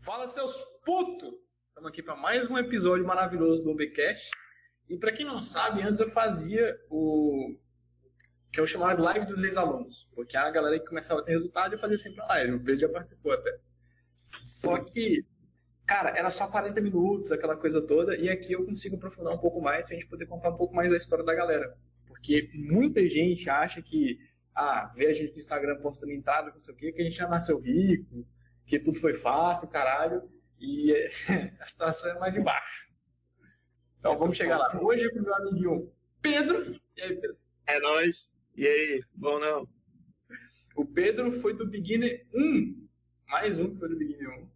Fala, seus putos! Estamos aqui para mais um episódio maravilhoso do OBcast. E para quem não sabe, antes eu fazia o que eu chamava de live dos ex-alunos, porque a galera que começava a ter resultado eu fazia sempre a live. O Pedro já participou até. Só que, cara, era só 40 minutos, aquela coisa toda, e aqui eu consigo aprofundar um pouco mais pra gente poder contar um pouco mais da história da galera. Porque muita gente acha que, ah, vê a gente no Instagram postando entrada, não sei o quê, que a gente já nasceu rico, que tudo foi fácil, caralho, e a situação é mais embaixo. Então vamos chegar lá. Hoje é com o meu amiguinho Pedro. E aí, Pedro? É nóis. E aí, bom não? O Pedro foi do Beginner 1. Mais um que foi do Beginner 1.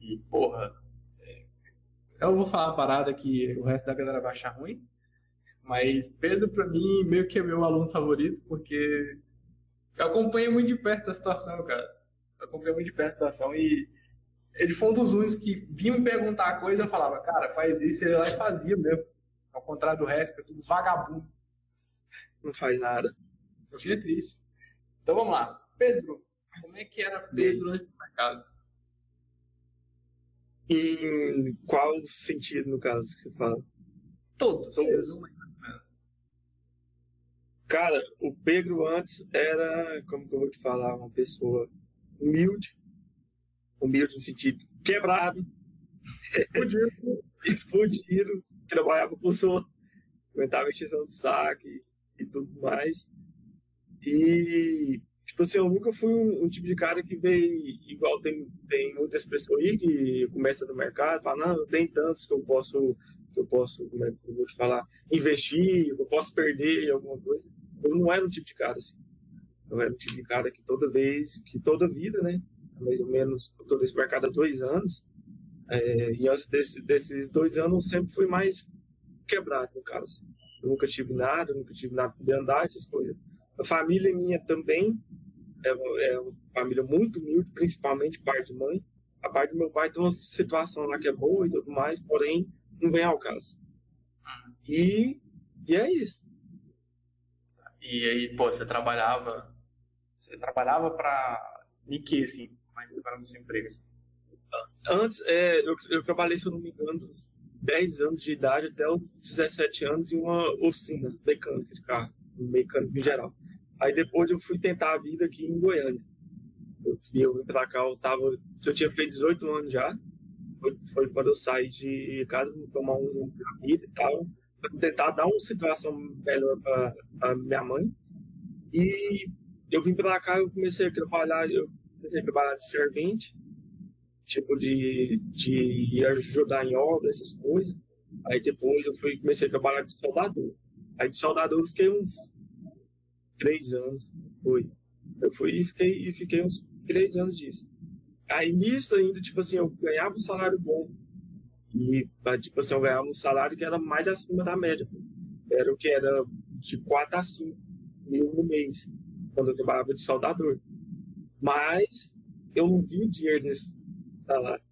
E, porra. É... Eu vou falar uma parada que o resto da galera vai achar ruim. Mas Pedro, pra mim, meio que é meu aluno favorito, porque eu acompanho muito de perto a situação, cara. Eu acompanho muito de situação e ele foi um dos únicos que vinha me perguntar a coisa eu falava, cara, faz isso, ele lá e fazia mesmo. Ao contrário do resto, que é tudo vagabundo. Não faz nada. Eu fiquei triste. Então vamos lá. Pedro, como é que era Pedro antes do mercado? Em qual sentido, no caso, que você fala? Todos. Todos. Cara, o Pedro antes era, como que eu vou te falar, uma pessoa humilde, humilde no sentido quebrado, fudido, e fudido, trabalhava com os outros, aguentava extensão de saque e tudo mais. E, tipo assim, eu nunca fui um, um, tipo de cara que veio, igual tem, tem muitas pessoas aí que começam no mercado, falam, não, tem tantos que eu posso, que eu posso, como é que eu vou te falar, investir, eu posso perder alguma coisa. Eu não era um tipo de cara assim. Eu era um tipo de cara que toda vez, que toda vida, né, mais ou menos, todo esse mercado há dois anos. É, e antes desse, desses dois anos, eu sempre fui mais quebrado, no caso. Eu nunca tive nada, nunca tive nada de andar, essas coisas. A família minha também é, é uma família muito humilde, principalmente pai de mãe. A parte do meu pai tem uma situação lá que é boa e tudo mais, porém, não vem ao caso. E, e é isso. E aí, pô, você trabalhava. Você trabalhava para. Em assim? para no seu emprego? Assim? Antes, é, eu, eu trabalhei, se eu não me engano, dos 10 anos de idade até os 17 anos em uma oficina mecânica de carro, mecânico em geral. Aí depois eu fui tentar a vida aqui em Goiânia. Eu, eu vim pra cá, eu, tava, eu tinha feito 18 anos já. Foi, foi quando eu saí de casa, tomar um vida e tal, para tentar dar uma situação melhor para minha mãe. E eu vim para cá, eu comecei a trabalhar, eu comecei a trabalhar de servente, tipo de, de ajudar em obra, essas coisas. Aí depois eu fui, comecei a trabalhar de soldador. Aí de soldador eu fiquei uns três anos, foi. Eu fui e fiquei, e fiquei uns três anos disso. Aí nisso ainda, tipo assim, eu ganhava um salário bom. E, tipo assim, eu ganhava um salário que era mais acima da média. Era o que era de 4 a 5 mil no mês, quando eu trabalhava de soldador. Mas eu não vi o dinheiro nesse salário.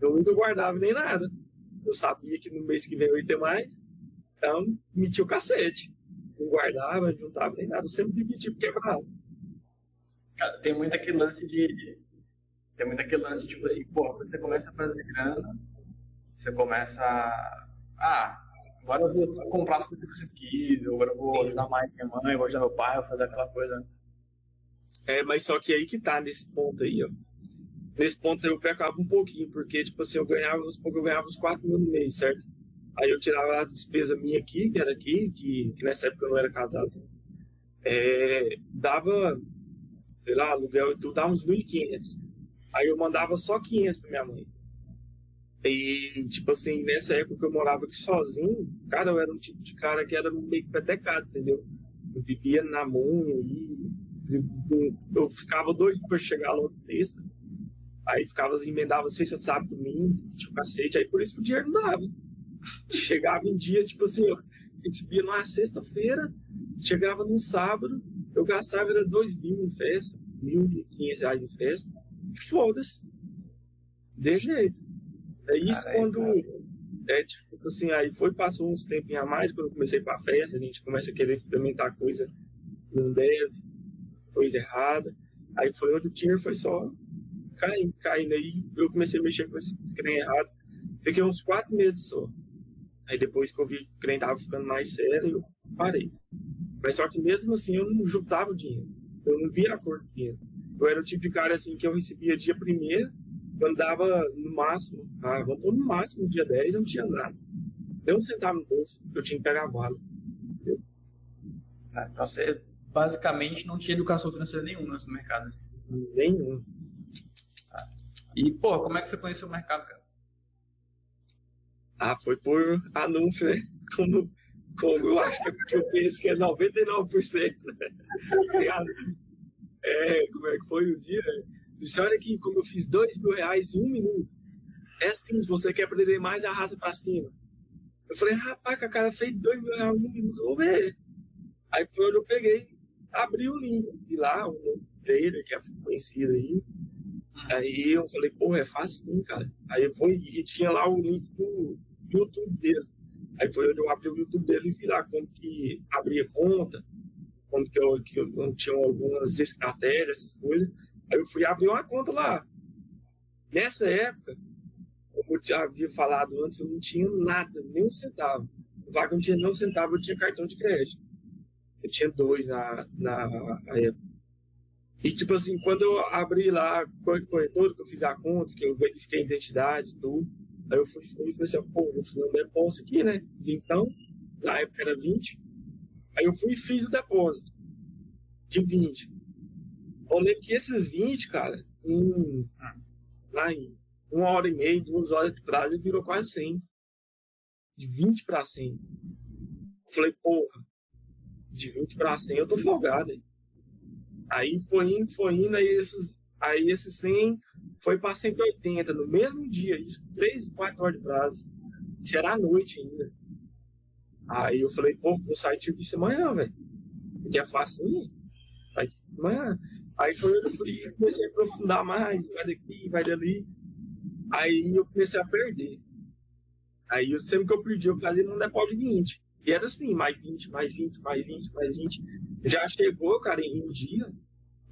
Eu nunca guardava nem nada. Eu sabia que no mês que vem eu ia ter mais, então metia o cacete. Não guardava, não juntava nem nada. Eu sempre dividia porque quebrava. Cara, tem muito aquele lance de. Tem muito aquele lance, tipo assim, pô, quando você começa a fazer grana, você começa a. Ah, agora eu vou comprar as coisas que eu sempre quis, agora eu vou ajudar mais minha mãe, vou ajudar meu pai, vou fazer aquela coisa. É, mas só que aí que tá nesse ponto aí, ó. Nesse ponto eu pecava um pouquinho, porque, tipo assim, eu ganhava, eu ganhava uns 4 mil no mês, certo? Aí eu tirava as despesas minhas aqui, que era aqui, que, que nessa época eu não era casado. É, dava, sei lá, aluguel e tudo, dava uns 1.500. Aí eu mandava só 500 pra minha mãe. E, tipo assim, nessa época eu morava aqui sozinho, cara, eu era um tipo de cara que era meio petecado, entendeu? Eu vivia na munha e eu ficava doido para chegar outra sexta. Aí ficava, emendava sexta, sábado, domingo, tinha cacete. Aí por isso que o dinheiro não dava. Chegava em dia, tipo assim, eu recebia numa sexta-feira, chegava num sábado, eu gastava era dois mil em festa, mil e quinhentos reais em festa. Foda-se. De jeito. É isso quando. É tipo assim, aí foi, passou uns tempos a mais, quando eu comecei pra festa, a gente começa a querer experimentar coisa não deve coisa errada. Aí foi onde o dinheiro foi só caindo, caindo. Aí eu comecei a mexer com esses trem errado. Fiquei uns quatro meses só. Aí depois que eu vi que o trem tava ficando mais sério, eu parei. Mas só que mesmo assim eu não juntava o dinheiro. Eu não via a cor do dinheiro. Eu era o tipo de cara assim que eu recebia dia primeiro, quando dava no máximo, ah, vamos pôr no máximo dia 10, eu não tinha nada. Deu um centavo no bolso, eu tinha que pegar a bala. Tá, então você basicamente não tinha educação financeira nenhuma nesse mercado. Assim. Nenhum. Tá. E, pô, como é que você conheceu o mercado, cara? Ah, foi por anúncio, né? Como, como eu acho que eu penso que é 99%. é, como é que foi o dia? Disse, olha aqui, como eu fiz dois mil reais em um minuto. É assim, se você quer aprender mais, arrasa pra cima. Eu falei, rapaz, que a cara fez dois mil reais em um minuto, vou ver. Aí foi onde eu peguei, abri o link. E lá, um trader que é conhecido aí. Aí eu falei, pô, é fácil sim, cara. Aí eu fui e tinha lá o link do YouTube dele. Aí foi onde eu abri o YouTube dele e vi lá como que abria conta, como que eu, que eu tinha algumas estratégias, essas coisas. Aí eu fui abrir uma conta lá. Nessa época, como eu já havia falado antes, eu não tinha nada, nem um centavo. O vaga não tinha nem um centavo, eu tinha cartão de crédito. Eu tinha dois na, na, época. E, tipo assim, quando eu abri lá o corretor, que eu fiz a conta, que eu verifiquei a identidade e tudo, aí eu fui, fui e falei assim, pô, vou fazer um depósito aqui, né? Então, na época era 20. Aí eu fui e fiz o depósito de 20. Eu lembro que esses 20, cara, em, lá em uma hora e meia, duas horas de prazo, virou quase 100. De 20 para 100. Eu falei, porra, de 20 para 100 eu tô folgado. Aí, aí foi indo, foi indo, aí esses, aí esses 100 foi para 180 no mesmo dia, isso 3, 4 horas de prazo. Isso era à noite ainda. Aí eu falei, pô, vou sair de serviço amanhã, velho. Que é fácil, Vai de amanhã. Aí foi eu fui, comecei a aprofundar mais, vai daqui, vai dali. Aí eu comecei a perder. Aí eu, sempre que eu perdi, eu fazia num depósito de 20. E era assim, mais 20, mais 20, mais 20, mais 20. Já chegou, cara, em um dia,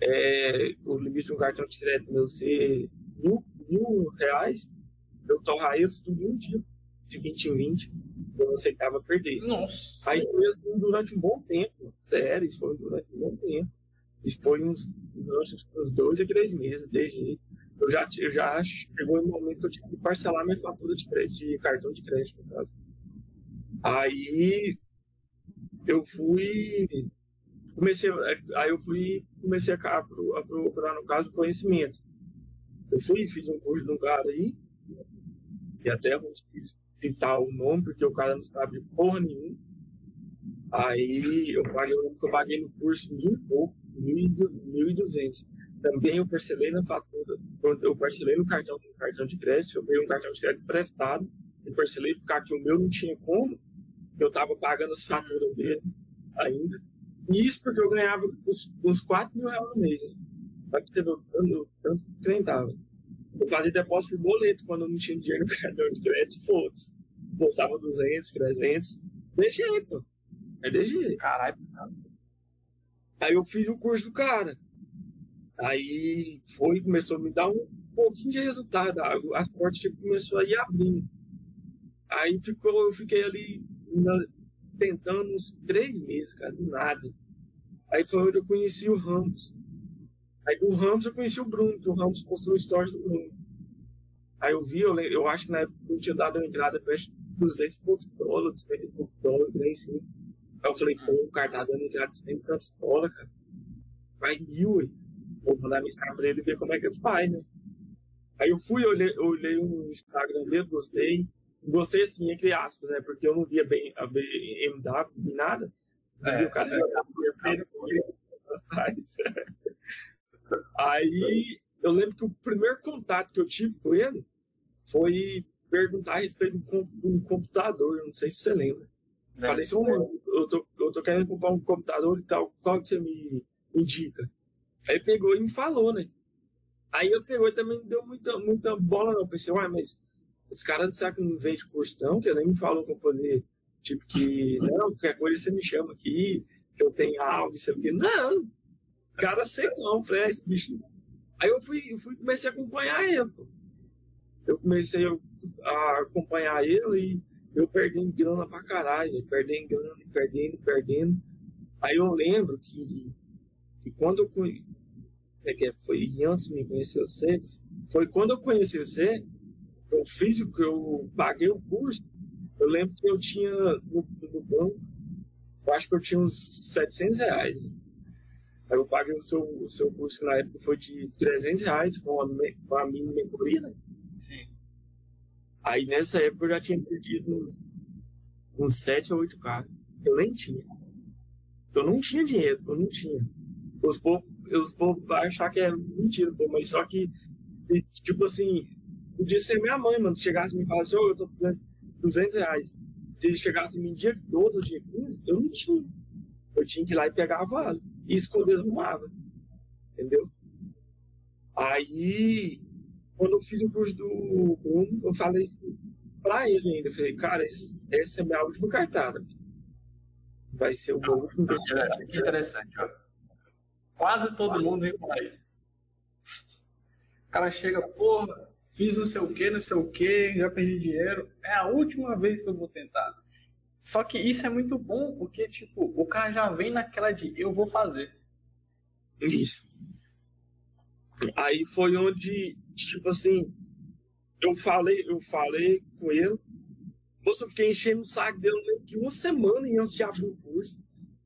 é, o limite de um cartão de crédito meu ser mil, mil reais, eu torrar eles tudo em um dia, de 20 em 20. Eu não aceitava perder. Nossa! Aí foi assim durante um bom tempo. Sério, isso foi durante um bom tempo. Isso foi uns, uns dois a três meses, de jeito. Eu já, eu já chegou um momento que eu tive que parcelar minha fatura de, de cartão de crédito, no caso. Aí eu fui comecei aí eu fui comecei a, a, procurar no caso conhecimento eu fui fiz um curso de um cara aí e até vou citar o nome porque o cara não sabe porra nenhuma aí eu paguei eu paguei no curso e pouco mil e duzentos também eu parcelei na fatura eu parcelei no cartão no cartão de crédito eu peguei um cartão de crédito prestado eu parcelei porque que o meu não tinha como eu estava pagando as faturas dele ainda. E isso porque eu ganhava uns, uns 4 mil reais no mês. Né? Pra você ver tanto, tanto que trem. Eu fazia depósito por boleto quando eu não tinha dinheiro no cartão de crédito, foda-se. Postava 200, 300. De jeito. É de jeito. Caralho. Aí eu fiz o curso do cara. Aí foi, começou a me dar um pouquinho de resultado. As portas tipo, começou a ir abrindo. Aí ficou, eu fiquei ali tentando uns três meses, cara, do nada. Aí foi onde eu conheci o Ramos. Aí do Ramos eu conheci o Bruno, que o Ramos postou stories do Bruno. Aí eu vi, eu, eu acho que na época eu tinha dado uma entrada de 200 e poucos dólares, 50 e poucos dólares, nem assim. Aí eu falei, pô, o cara tá dando entrada de 100 tantos dólares, cara. Vai mil, ué. Vou mandar mensagem pra ele ver como é que ele faz, né? Aí eu fui, olhei, olhei o Instagram dele, gostei. Gostei assim, entre aspas, né? Porque eu não via bem a BMW, vi nada. É, o cara é, Aí eu lembro que o primeiro contato que eu tive com ele foi perguntar a respeito de um computador, não sei se você lembra. É, Falei assim, eu, tô, eu tô querendo comprar um computador e tal, qual que você me indica? Aí ele pegou e me falou, né? Aí eu pegou e também não deu muita, muita bola, não. Eu pensei, uai, mas esse cara do que não vende curso, não, que nem me falou para poder, tipo, que, não, qualquer coisa você me chama aqui, que eu tenho algo, sei o quê. Não, cara, sei não, falei, ah, esse bicho Aí eu fui, eu fui comecei a acompanhar ele. Pô. Eu comecei a acompanhar ele e eu perdendo grana pra caralho, perdendo grana, perdendo, perdendo. Aí eu lembro que, que quando eu conheci, é foi antes de me conhecer você, foi quando eu conheci você, eu fiz o que eu paguei o curso. Eu lembro que eu tinha no, no banco, eu acho que eu tinha uns 700 reais. Né? Aí eu paguei o seu, o seu curso, que na época foi de 300 reais com a, com a minha mentoria, né? Sim. Aí nessa época eu já tinha perdido uns, uns 7 ou 8 carros. Eu nem tinha. Eu não tinha dinheiro, eu não tinha. Os povos, os povos vão achar que é mentira, pô, mas só que, tipo assim, podia ser minha mãe, mano, chegasse e me falasse, ô, oh, eu tô precisando 200 reais. Se ele chegasse em dia 12 ou dia 15, eu não tinha. Eu tinha que ir lá e pegar a vale. E esconder arrumava. Entendeu? Aí, quando eu fiz o curso do Bruno, eu falei assim pra ele ainda. Eu falei, cara, essa é a minha última cartada. Vai ser o meu último. Que interessante, ó. Quase todo mundo vem falar isso. O cara chega, porra, fiz não sei o que, não sei o que, já perdi dinheiro. É a última vez que eu vou tentar. Só que isso é muito bom, porque, tipo, o cara já vem naquela de eu vou fazer. Isso. Aí foi onde, tipo assim, eu falei, eu falei com ele. Moço, eu fiquei enchendo o saco dele que uma semana antes de abrir o curso.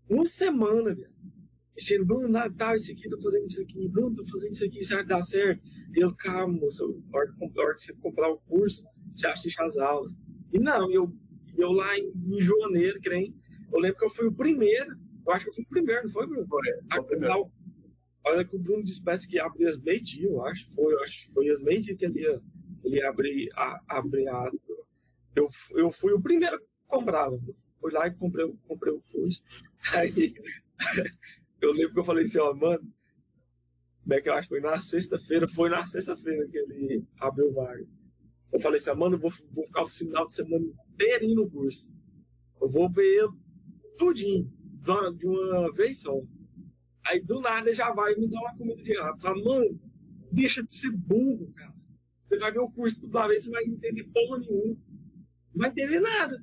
Uma semana, velho. Enchendo, Bruno, nada, tá, isso aqui, tô fazendo isso aqui, Bruno, tô fazendo isso aqui, será que dá certo? E eu, calma, moço, a hora que você comprar o curso, você acha as aulas. E não, eu eu lá em, em janeiro, creio, eu lembro que eu fui o primeiro, eu acho que eu fui o primeiro, não foi, Bruno? Foi, foi o primeiro. Olha que o Bruno disse que abriu as meio-dia, eu acho. Foi, eu acho foi as meio-dia que ele ia, ele a, abrir a. Eu, eu fui o primeiro que comprava. Fui lá e comprei, comprei o curso. Aí eu lembro que eu falei assim, ó, mano, como é que eu acho foi na sexta-feira? Foi na sexta-feira que ele abriu o vaga. Eu falei assim, mano, eu vou, vou ficar o final de semana inteirinho no curso. Eu vou ver tudinho, de uma vez só. Aí do nada já vai me dar uma comida de rato. Fala, mano, deixa de ser burro, cara. Você vai ver o curso toda vez, você vai entender porra nenhuma. Não vai entender nada.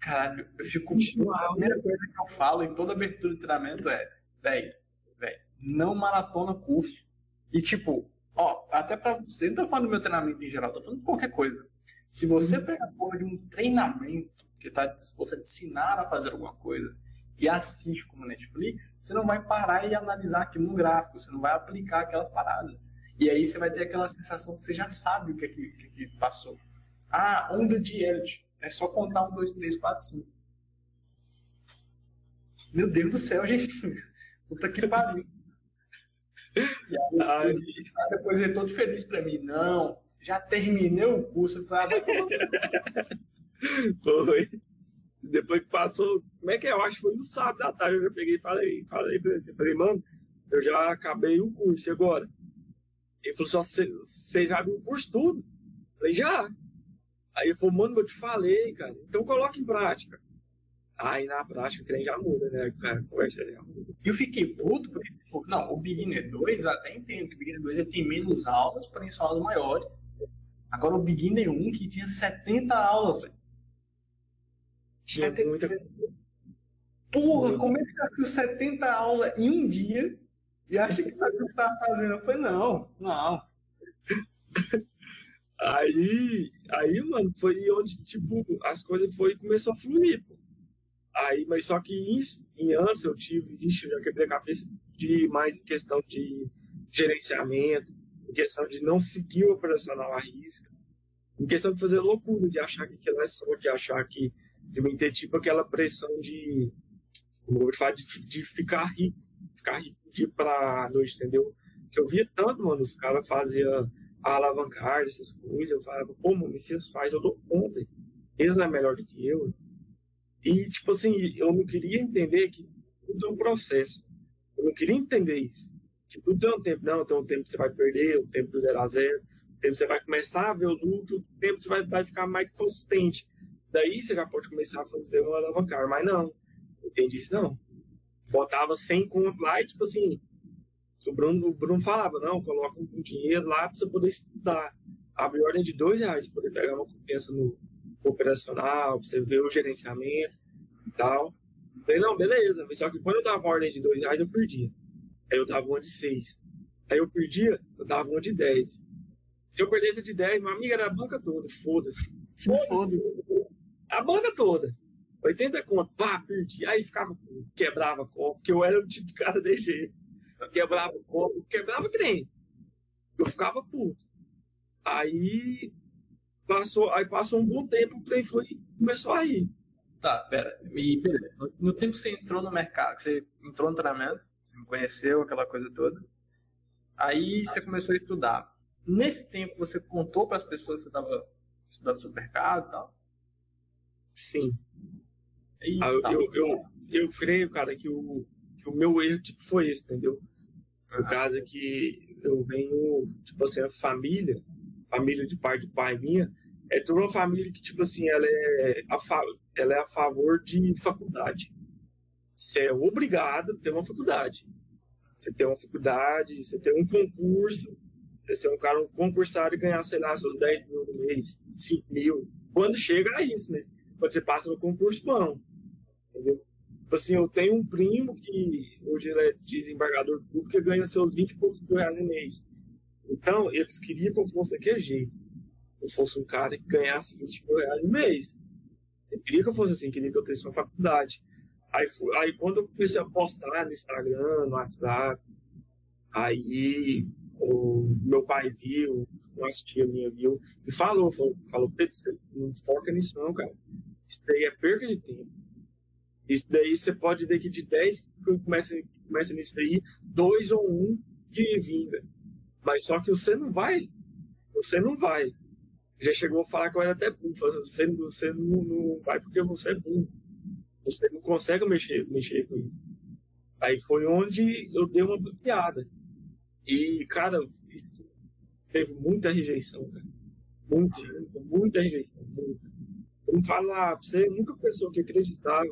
Caralho, eu fico. A primeira coisa que eu falo em toda abertura de treinamento é, velho, velho, não maratona curso. E tipo, Ó, até pra você, não tô falando do meu treinamento em geral, tô falando de qualquer coisa. Se você uhum. pega a porra de um treinamento que tá você te ensinar a fazer alguma coisa e assiste como Netflix, você não vai parar e analisar aquilo no gráfico, você não vai aplicar aquelas paradas. E aí você vai ter aquela sensação que você já sabe o que, é que, que, que passou. Ah, onda de elite. É só contar um, dois, três, quatro, cinco. Meu Deus do céu, gente. Puta que pariu. E aí, aí, depois ele todo feliz para mim. Não, já terminei o curso. Eu falei, ah, Foi. Depois que passou, como é que é? Eu acho que foi no sábado da tarde. Eu já peguei e falei, falei pra ele. Falei, mano, eu já acabei o curso, agora? Ele falou assim, você já viu o curso tudo? Eu falei, já. Aí ele falou, mano, eu te falei, cara. Então coloca em prática. Aí na prática o já muda, né? A conversa já muda. Eu fiquei puto porque, não, o Beginner 2 eu até entendo que o Beginner 2 ele tem menos aulas, porém são aulas maiores. Agora o Beginner 1 que tinha 70 aulas, velho. Tinha 70... muita... Porra, como é que você assistiu 70 aulas em um dia e acha que sabe o que você estava fazendo? Eu falei, não, não. Aí, aí, mano, foi onde, tipo, as coisas foi começou a fluir, pô. Aí, mas só que em, em anos eu tive, ixi, eu já quebrei a cabeça de mais em questão de gerenciamento, em questão de não seguir o operacional à risca, em questão de fazer loucura, de achar que aquilo é só, de achar que de ter tipo aquela pressão de, como eu vou falar, de, de ficar rico, ficar rico de pra noite, entendeu? Que eu via tanto, mano, os caras faziam a alavancagem, essas coisas, eu falava, pô, mano, eles fazem, eu dou conta. Eles não é melhor do que eu. E, tipo assim, eu não queria entender que tudo é um processo. Eu não queria entender isso. Que tudo tem um tempo. Não, tem um tempo que você vai perder, o tempo do zero a zero, o tempo que você vai começar a ver o lucro, o tempo que você vai, vai ficar mais consistente. Daí você já pode começar a fazer uma alavancar. Mas não, entendi isso não. Botava 100 conto lá e, tipo assim, O Bruno, o Bruno falava, não, coloca um dinheiro lá para você poder estudar. Abre ordem de dois reais, para poder pegar uma confiança no operacional, para você ver o gerenciamento e tal. Falei, não, beleza. Mas só que quando eu dava ordem de dois reais, eu perdia. Aí eu dava uma de seis. Aí eu perdia, eu dava uma de dez. Se eu perdesse de dez, minha amiga era a banca toda. Foda-se. Foda-se. Foda a banca toda. 80 conto, pá, perdi. Aí ficava, quebrava copo, porque eu era o tipo de cara de jeito. Quebrava copo, quebrava trem. Eu ficava puto. Aí passou, aí passou um bom tempo, o trem foi começou a ir. Tá, pera. E beleza. No, no, tempo que você entrou no mercado, você entrou no treinamento, você me conheceu, aquela coisa toda. Aí você começou a estudar. Nesse tempo você contou para as pessoas que você estava estudando sobre mercado e tal? Sim. Ah, eu, eu, eu, eu, creio, cara, que o, que o meu erro tipo, foi esse, entendeu? No caso é que eu venho, tipo assim, a família, família de pai de pai minha, é toda uma família que, tipo assim, ela é a, fa ela é a favor de faculdade. Você é obrigado a ter uma faculdade. Você tem uma faculdade, você tem um concurso, você ser um cara um concursário e ganhar, sei lá, seus 10 mil no mês, 5 mil. Quando chega a isso, né? Quando você passa no concurso, bom. Entendeu? Tipo assim, eu tenho um primo que hoje ele é desembargador público e ganha seus 20 e poucos mil reais no mês. Então, eles queriam que eu fosse daquele jeito. Eu fosse um cara que ganhasse 20 mil reais no mês. Eu queria que eu fosse assim, queria que eu tivesse uma faculdade. Aí, aí quando eu comecei a postar no Instagram, no WhatsApp, aí o meu pai viu, nossa tia minha viu, e falou, falou, falou Pedro, não foca nisso não, cara. Isso daí é perca de tempo. Isso daí você pode ver que de 10 que começa, começa nisso aí, dois ou um que vinga. Mas só que você não vai. Você não vai. Já chegou a falar que eu era até burro. Você, você não, não vai porque você é burro. Você não consegue mexer, mexer com isso. Aí foi onde eu dei uma piada. E, cara, teve muita rejeição, cara. Muita, muita, muita rejeição, muita. Não falo lá pra você, nunca pensou que acreditava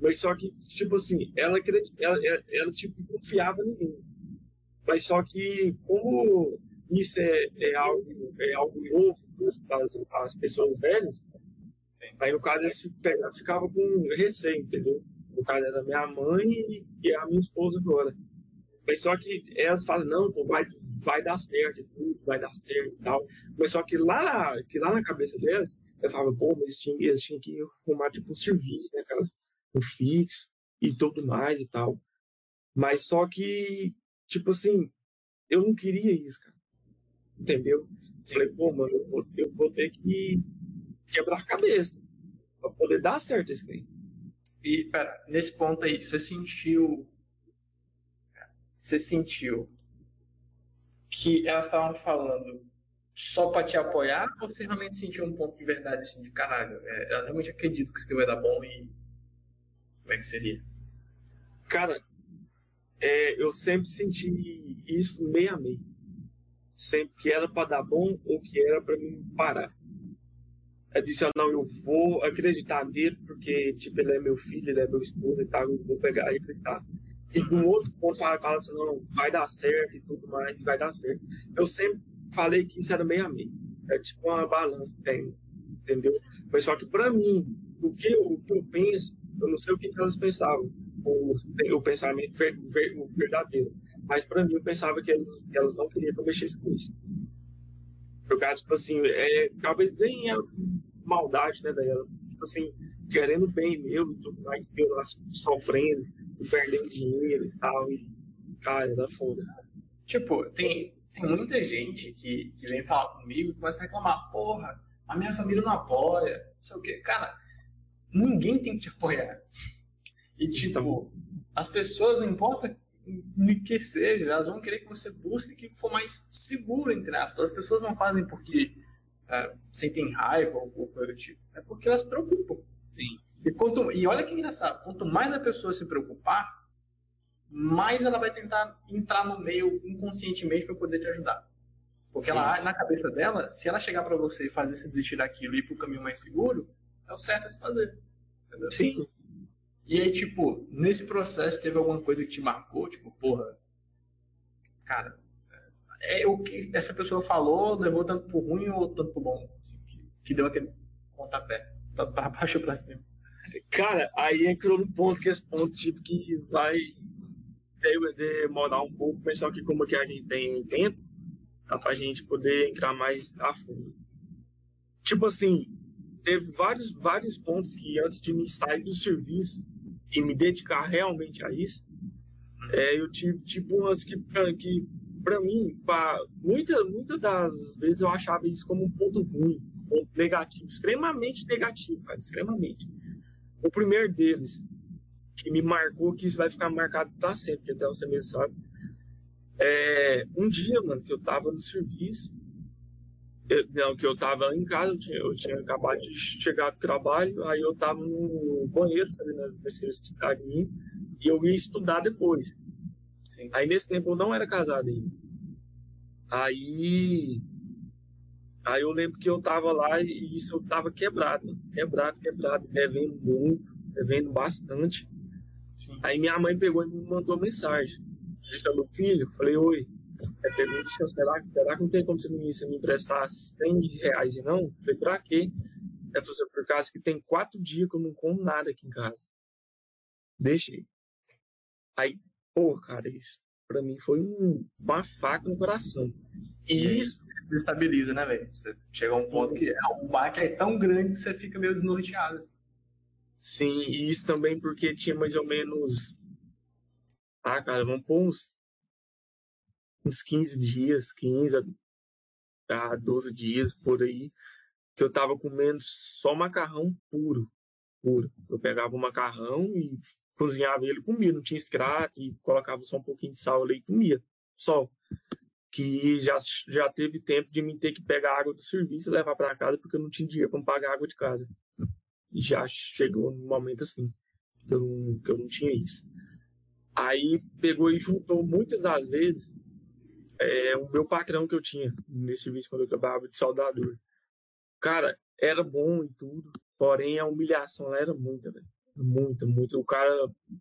mas só que, tipo assim, ela, ela, ela, ela tipo, confiava em mim. Mas só que, como isso é, é, algo, é algo novo para as, pessoas velhas, Sim. aí no caso eles ficavam com receio, entendeu? No caso era minha mãe e a minha esposa agora. Mas só que elas falam, não, pô, vai, vai dar certo, tudo vai dar certo e tal. Mas só que lá, que lá na cabeça delas, eu falava, pô, mas eles tinham, eles tinham que arrumar tipo um serviço, né, cara? o fixo e tudo mais e tal. Mas só que, tipo assim, eu não queria isso, cara. Entendeu? Sim. Falei, pô, mano, eu vou, eu vou ter que quebrar a cabeça pra poder dar certo esse cliente. E, pera, nesse ponto aí, você sentiu. Você sentiu que elas estavam falando só pra te apoiar ou você realmente sentiu um ponto de verdade assim, de caralho? É, elas realmente acreditam que isso aqui vai dar bom e como é que seria? Cara, é, eu sempre senti isso meio a meio. Sempre que era para dar bom ou que era para mim parar. Eu disse, ah, não, eu vou acreditar nele porque, tipo, ele é meu filho, ele é meu esposo e tal, eu vou pegar e acreditar. E no outro ponto, fala, fala assim, não, vai dar certo e tudo mais, vai dar certo. Eu sempre falei que isso era meio a meio. É tipo uma balança, entendeu? Mas só que para mim, o que, o que eu penso eu não sei o que, elas pensavam, o, o pensamento ver, ver, o verdadeiro. Mas para mim, eu pensava que elas, que elas não queriam que eu mexesse com isso. Por causa, tipo assim, é, talvez nem a maldade, né, dela. Tipo assim, querendo bem meu e tudo mais, eu lá sofrendo, perdendo dinheiro e tal. E, cara, da foda. Tipo, tem, tem muita gente que, que vem falar comigo e começa a reclamar, porra, a minha família não apoia, não sei o quê. Cara, ninguém tem que te apoiar. E, tipo, as pessoas, não importa o que seja, elas vão querer que você busque aquilo que for mais seguro, entre aspas. As pessoas não fazem porque uh, sentem raiva ou coisa do tipo. É porque elas se preocupam. Sim. E, quanto, e olha que engraçado, quanto mais a pessoa se preocupar, mais ela vai tentar entrar no meio inconscientemente para poder te ajudar. Porque ela, na cabeça dela, se ela chegar para você e fazer você desistir daquilo e ir para o caminho mais seguro, é o certo a se fazer. Entendeu? Sim. E aí, tipo, nesse processo teve alguma coisa que te marcou? Tipo, porra, cara, é o que essa pessoa falou, levou tanto pro ruim ou tanto pro bom? Assim, que, que deu aquele pontapé, para baixo ou pra cima. Cara, aí entrou no ponto que esse ponto tipo, que vai demorar um pouco, pensar que como que a gente tem tempo, tá pra gente poder entrar mais a fundo. Tipo assim, teve vários, vários pontos que antes de me sair do serviço e me dedicar realmente a isso, é, eu tive tipo umas que, que para mim, pra, muitas muita das vezes eu achava isso como um ponto ruim, um ponto negativo, extremamente negativo, extremamente. O primeiro deles, que me marcou, que isso vai ficar marcado para sempre, que até você mesmo sabe, é um dia, mano, que eu tava no serviço, eu, não, que eu tava em casa, eu tinha, eu tinha acabado de chegar do trabalho, aí eu tava no banheiro fazendo as necessidades minhas, e eu ia estudar depois. Sim. Aí nesse tempo eu não era casado ainda. Aí. Aí eu lembro que eu tava lá e isso eu tava quebrado, quebrado, quebrado, devendo muito, devendo bastante. Sim. Aí minha mãe pegou e me mandou mensagem. Disse, meu filho, falei, oi. É, pergunta, será, será que não tem como você me, você me emprestar 100 reais e não? Falei, pra quê? É por causa que tem quatro dias que eu não como nada aqui em casa. Deixei. Aí Pô, cara, isso pra mim foi um, uma faca no coração. E isso desestabiliza, né, velho? Você chega a um ponto que é, o baque é tão grande que você fica meio desnorteado. Assim. Sim, e isso também porque tinha mais ou menos. Ah, cara, vamos pôr uns, uns 15 dias, 15 a 12 dias por aí, que eu tava comendo só macarrão puro. Puro. Eu pegava o macarrão e cozinhava ele comia, não tinha extrato e colocava só um pouquinho de sal ali e comia, só. Que já, já teve tempo de mim ter que pegar água do serviço e levar para casa porque eu não tinha dinheiro para pagar água de casa. Já chegou um momento assim, que eu, não, que eu não tinha isso. Aí pegou e juntou muitas das vezes é, o meu patrão que eu tinha nesse serviço quando eu trabalhava de soldador. Cara, era bom e tudo, porém a humilhação era muita, velho. Muito, muito. O cara,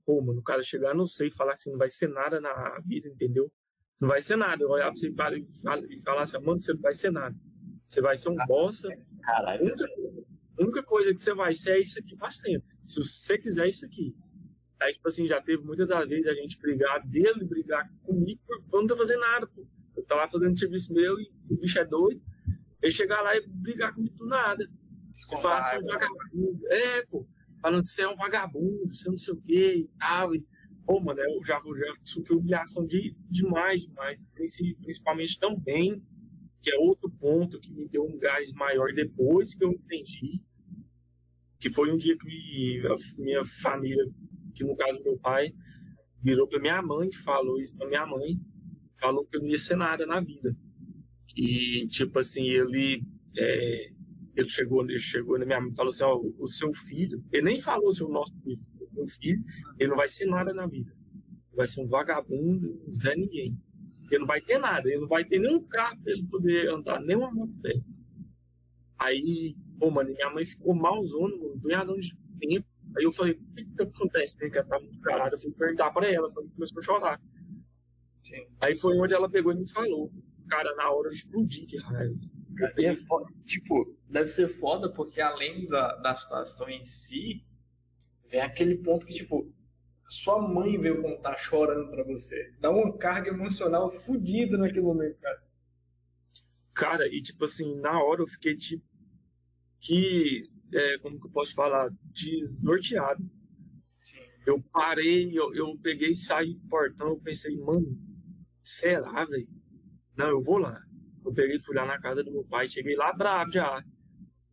pô, mano, o cara chegar, não sei, falar que assim, não vai ser nada na vida, entendeu? Não vai ser nada. Eu olhar pra você e falar, e falar assim, mano, você não vai ser nada. Você vai ser um bosta. Caralho. A única, a única coisa que você vai ser é isso aqui pra sempre. Se você quiser é isso aqui. Aí, tipo assim, já teve muitas das vezes a gente brigar dele, brigar comigo, por eu não tô fazendo nada, pô. Eu tava lá fazendo serviço meu e o bicho é doido. Ele chegar lá e brigar comigo do nada. Falar assim, é, pô falando que você é um vagabundo, você não sei o quê e tal. E, pô, mano, eu já, eu já sofri humilhação de, demais, demais. Principalmente também, que é outro ponto que me deu um gás maior depois que eu entendi. Que foi um dia que a minha família, que no caso meu pai, virou para minha mãe, falou isso para minha mãe, falou que eu não ia ser nada na vida. Que, tipo assim, ele é, ele chegou, ele chegou na minha mãe e falou assim: Ó, o seu filho, ele nem falou seu nosso filho, meu filho, ele não vai ser nada na vida. Vai ser um vagabundo, um Zé Ninguém. Ele não vai ter nada, ele não vai ter nenhum carro para ele poder andar, nem uma moto dele. Aí, pô, mano, minha mãe ficou malzona, mano, punhadão de tempo. Aí eu falei: o que, que acontece, né? Que ela tá muito caralho. Eu fui perguntar pra ela, ela começou a chorar. Sim. Aí foi onde ela pegou e me falou. Cara, na hora eu explodi de raiva. E é foda, tipo, deve ser foda porque além da, da situação em si, vem aquele ponto que, tipo, sua mãe veio contar chorando para você. Dá uma carga emocional fodida naquele momento, cara. Cara, e tipo assim, na hora eu fiquei tipo. Que. É, como que eu posso falar? Desnorteado. Sim. Eu parei, eu, eu peguei e saí do portão, eu pensei, mano, será, velho? Não, eu vou lá. Eu peguei, fui lá na casa do meu pai, cheguei lá bravo já.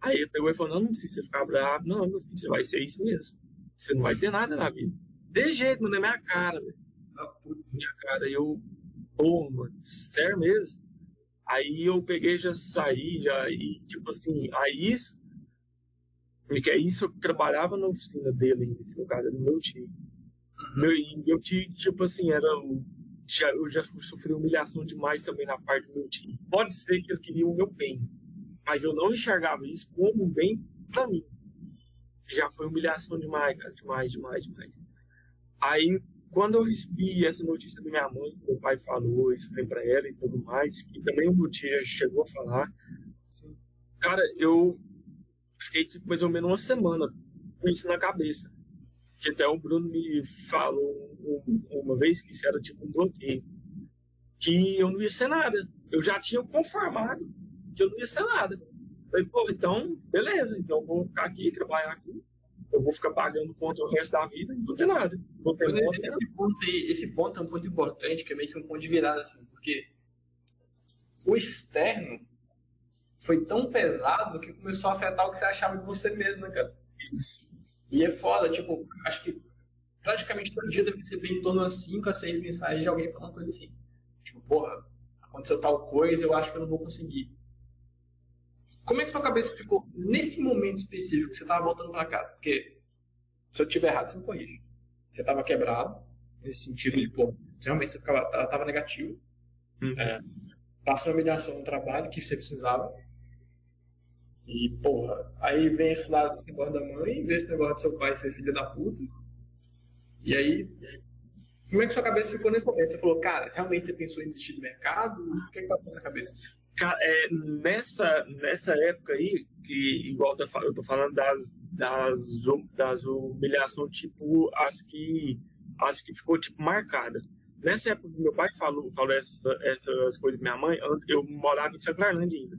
Aí ele pegou e falou: Não, não precisa ficar bravo, não, meu filho, você vai ser isso mesmo. Você não vai ter nada na vida. De jeito, mano, na minha cara, velho. Na minha cara. eu, pô, mano, sério mesmo? Aí eu peguei já saí, já, e tipo assim, aí isso, porque é isso eu trabalhava na oficina dele, no caso, do meu tio. Uhum. Meu, meu tio, tipo assim, era o já, eu já sofri humilhação demais também na parte do meu time. Pode ser que eu queria o meu bem, mas eu não enxergava isso como um bem para mim. Já foi humilhação demais, cara, demais, demais, demais. Aí, quando eu recebi essa notícia da minha mãe, meu pai falou isso para ela e tudo mais, e também o meu tio chegou a falar, cara, eu fiquei tipo, mais ou menos uma semana com isso na cabeça. Que até o Bruno me falou uma vez que isso era tipo um bloqueio. Que eu não ia ser nada. Eu já tinha conformado que eu não ia ser nada. Falei, pô, então, beleza, então eu vou ficar aqui, trabalhar aqui. Eu vou ficar pagando conta o resto da vida e não de nada. Vou ter esse, ponto aí, esse ponto é um ponto importante, que é meio que um ponto de virada, assim, porque o externo foi tão pesado que começou a afetar o que você achava de você mesmo, né, cara? E é foda, tipo, acho que praticamente todo dia deve receber em torno de 5 a 6 mensagens de alguém falando coisa assim. Tipo, porra, aconteceu tal coisa, eu acho que eu não vou conseguir. Como é que sua cabeça ficou nesse momento específico que você estava voltando para casa? Porque se eu estiver errado, você me corrige. Você estava quebrado, nesse sentido de, pô, realmente você ficava, tava negativo. Uhum. É, passou uma humilhação no trabalho que você precisava. E, porra, aí vem esse lado desse negócio da mãe, vem esse negócio do seu pai ser filho da puta. E aí, como é que sua cabeça ficou nesse momento? Você falou, cara, realmente você pensou em desistir do mercado? O que é que passou na sua cabeça? Assim? Cara, é, nessa, nessa época aí, que igual eu tô falando das, das, das humilhações, tipo, as que, as que ficou, tipo, marcada. Nessa época que meu pai falou, falou essa, essas coisas pra minha mãe, eu morava em São Clarlândia ainda.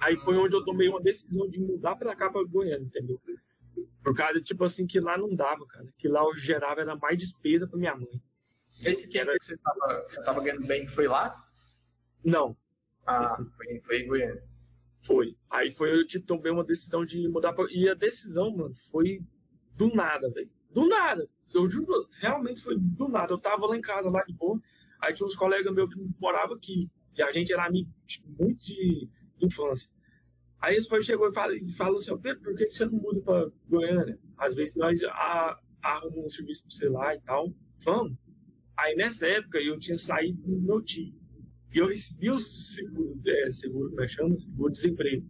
Aí foi onde eu tomei uma decisão de mudar pra cá, pra Goiânia, entendeu? Por causa, tipo assim, que lá não dava, cara. Que lá eu gerava era mais despesa pra minha mãe. Esse tempo era... que você tava, você tava ganhando bem foi lá? Não, ah, foi, foi em Goiânia. Foi. Aí foi eu tipo, tomei uma decisão de mudar pra... E a decisão, mano, foi do nada, velho. Do nada. Eu juro, realmente foi do nada. Eu tava lá em casa, lá de boa. Aí tinha uns colegas meus que moravam aqui. E a gente era amigo tipo, muito de infância. Aí eles foi, chegou e falou, falou assim, Pedro, por que você não muda pra Goiânia? Às vezes nós arrumamos um serviço pra você lá e tal. Vamos. Aí nessa época eu tinha saído do meu tio. E eu recebi o seguro, é, seguro, como é que chama? Seguro-desemprego.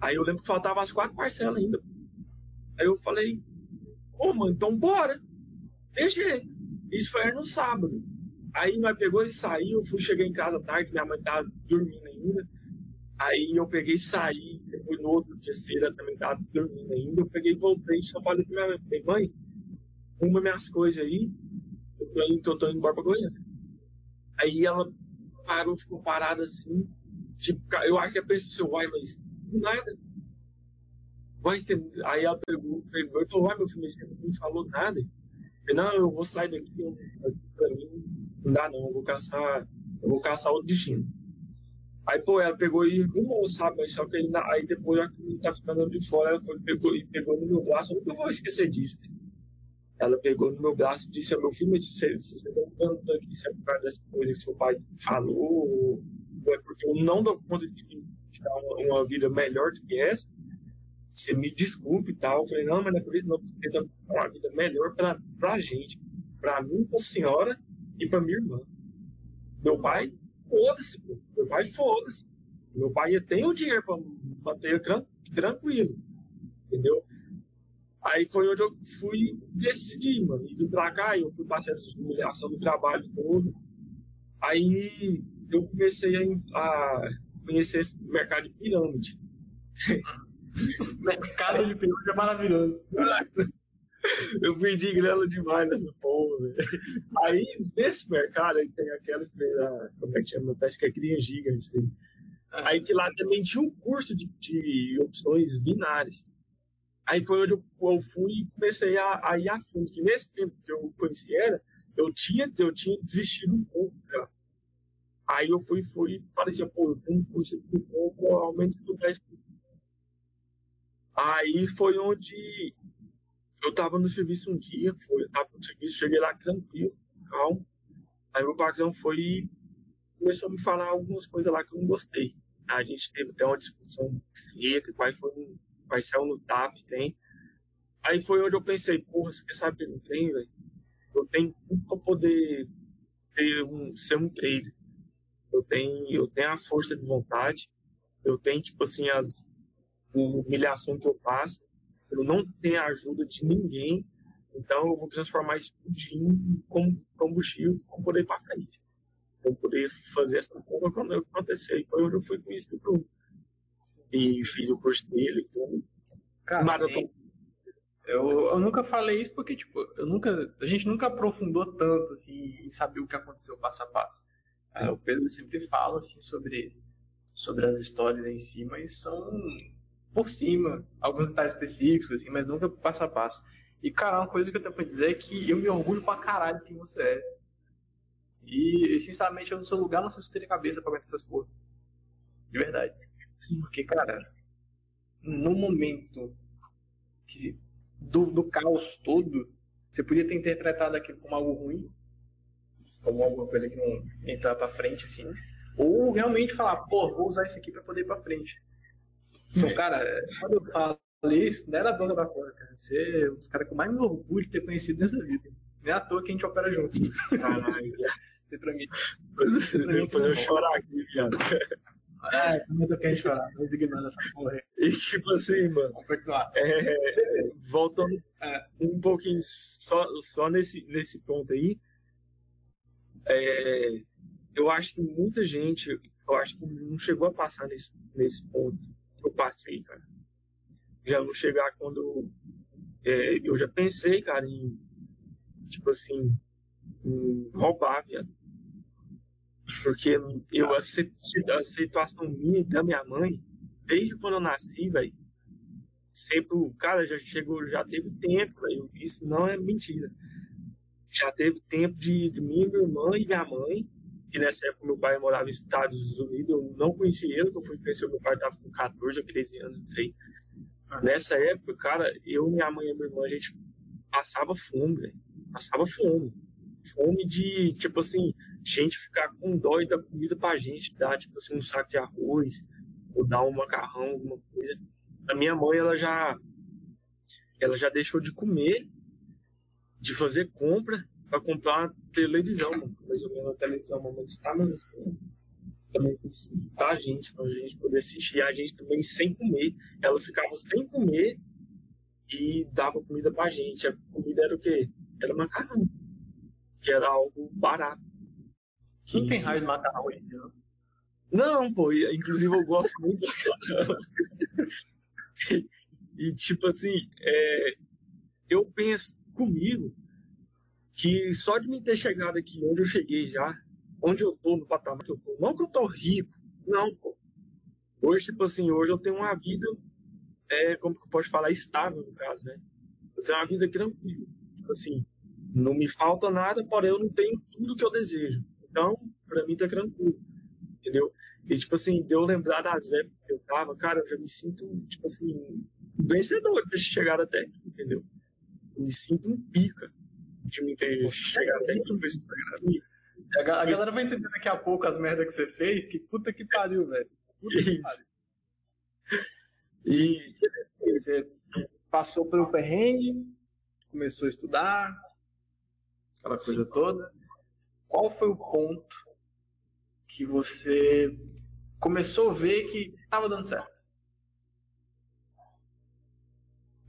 Aí eu lembro que faltava as quatro parcelas ainda. Aí eu falei, ô, mano, então bora. Tem jeito. Isso foi no sábado. Aí nós pegou e saiu, fui chegar em casa tarde, minha mãe tava dormindo ainda. Aí eu peguei saí, depois no outro dia cedo também tava dormindo ainda. Eu peguei e voltei, só falei pra minha mãe, mãe, uma minhas coisas aí, eu tô indo, eu tô indo embora pra Goiânia. Aí ela parou, ficou parado assim. Tipo, eu acho que a pessoa uai, mas nada. Ser... Aí ela pegou, pegou e falou, uai, meu filho, você não falou nada. Eu, não, eu vou sair daqui, eu, pra mim não dá não, eu vou caçar, eu vou caçar outro destino. Aí, pô, ela pegou e rumou, sabe? Mas só que ele, aí depois, a que tá ficando de fora, ela foi, pegou e pegou no meu braço. Eu nunca vou esquecer disso. Né? ela pegou no meu braço e disse: Meu filho, mas se você, se você não tanto aqui, se é por causa dessa coisa que seu pai falou, ou é porque eu não dou conta de te dar uma, uma, vida melhor do que essa, você me desculpe e tal. Eu falei: Não, mas não é por isso, não, porque tentando uma vida melhor pra, pra gente, pra mim, pra senhora e pra minha irmã. Meu pai, foda-se, meu pai, foda-se. Meu pai tem o dinheiro pra manter tranquilo, entendeu? Aí foi onde eu fui decidir, mano. E pra cá, eu fui passar essa humilhação do trabalho todo. Aí eu comecei a, a conhecer esse mercado de pirâmide. mercado de pirâmide é maravilhoso. eu perdi grana demais nessa porra, velho. Aí, nesse mercado, aí tem aquela que como é que chama? Parece que é cria gigante. Aí que lá também tinha um curso de, de opções binárias. Aí foi onde eu, eu fui e comecei a, a, ir a fundo. Que nesse tempo que eu conheci ela, eu tinha, eu tinha desistido um pouco. Aí eu fui, fui, parecia, assim, pô, eu tenho um curso aqui um pouco, ao que desse. Aí foi onde eu tava no serviço um dia, foi, tava no serviço, cheguei lá tranquilo, calmo. Aí meu patrão foi e começou a me falar algumas coisas lá que eu não gostei. A gente teve até uma discussão fria, que quase foi um ser no TAP, tem. Aí foi onde eu pensei, porra, você quer saber que não tem, velho? Eu tenho tudo pra poder ser um, ser um trader. Eu tenho, eu tenho a força de vontade, eu tenho, tipo assim, as humilhação que eu passo, eu não tenho a ajuda de ninguém, Então eu vou transformar isso em combustível para poder ir para frente. Para poder fazer essa coisa quando acontecer. E foi onde eu fui com isso pro E fiz o curso dele e tudo. Cara, Maratona. Eu, eu nunca falei isso porque, tipo, eu nunca, a gente nunca aprofundou tanto, assim, em saber o que aconteceu passo a passo. É, o Pedro sempre fala, assim, sobre, sobre as histórias em si, mas são por cima, alguns detalhes específicos, assim, mas nunca passo a passo. E, cara, uma coisa que eu tenho pra dizer é que eu me orgulho pra caralho de quem você é. E, sinceramente, eu no seu lugar não sei se teria cabeça pra aguentar essas porra. De verdade. Sim. Porque, cara, no momento que, do, do caos todo, você podia ter interpretado aquilo como algo ruim, como alguma coisa que não entrar pra frente, assim. Ou realmente falar, pô, vou usar isso aqui pra poder ir pra frente. Então, cara, quando eu falo isso, não era dona da fora, cara. Você é um dos caras que eu mais me orgulho de ter conhecido nessa vida. Não é à toa que a gente opera junto. Caralho. Você pra mim. Depois eu chorar aqui, viado. É, também tô querendo chorar, mas ignorando essa porra. E tipo assim, mano. Vamos continuar. É, voltando é. um pouquinho só, só nesse, nesse ponto aí. É, eu acho que muita gente, eu acho que não chegou a passar nesse, nesse ponto eu passei, cara. Já não chegar quando. É, eu já pensei, cara, em. Tipo assim. Em roubar, viado. Porque eu, a, a situação minha da minha mãe, desde quando eu nasci, velho, sempre, cara, já chegou, já teve tempo, velho, isso não é mentira. Já teve tempo de, de minha irmã e minha mãe, que nessa época meu pai morava nos Estados Unidos, eu não conhecia ele, eu fui conhecer meu pai, estava com 14 ou 13 anos, não sei. Nessa época, cara, eu, minha mãe e minha irmã, a gente passava fome, velho. Passava fome fome de, tipo assim, gente ficar com dó e dar comida pra gente, dar, tipo assim, um saco de arroz, ou dar um macarrão, alguma coisa. A minha mãe, ela já, ela já deixou de comer, de fazer compra, para comprar televisão, mais ou menos a televisão, mamãe está assim, também pra gente, pra gente poder assistir, a gente também sem comer. Ela ficava sem comer e dava comida pra gente. A comida era o quê? Era macarrão que era algo barato. Você não tem raio de macarrão hoje não? Não, pô, inclusive eu gosto muito de macarrão. e, e, tipo assim, é, eu penso comigo que só de me ter chegado aqui onde eu cheguei já, onde eu tô, no patamar que eu tô, não que eu tô rico, não, pô. Hoje, tipo assim, hoje eu tenho uma vida, é, como que eu posso falar, estável, no caso, né? Eu tenho uma vida tranquila. Tipo assim, não me falta nada, porém eu não tenho tudo que eu desejo. Então, para mim tá tranquilo, entendeu? E, tipo assim, de eu lembrar das épocas que eu tava, cara, eu já me sinto, tipo assim, vencedor de ter chegado até aqui, entendeu? Eu me sinto um pica de me ter chegado até aqui. A, a galera vai entender daqui a pouco as merdas que você fez, que puta que pariu, velho. Puta que pariu. E você passou pelo perrengue, começou a estudar, aquela coisa Sim. toda. Qual foi o ponto que você começou a ver que estava dando certo?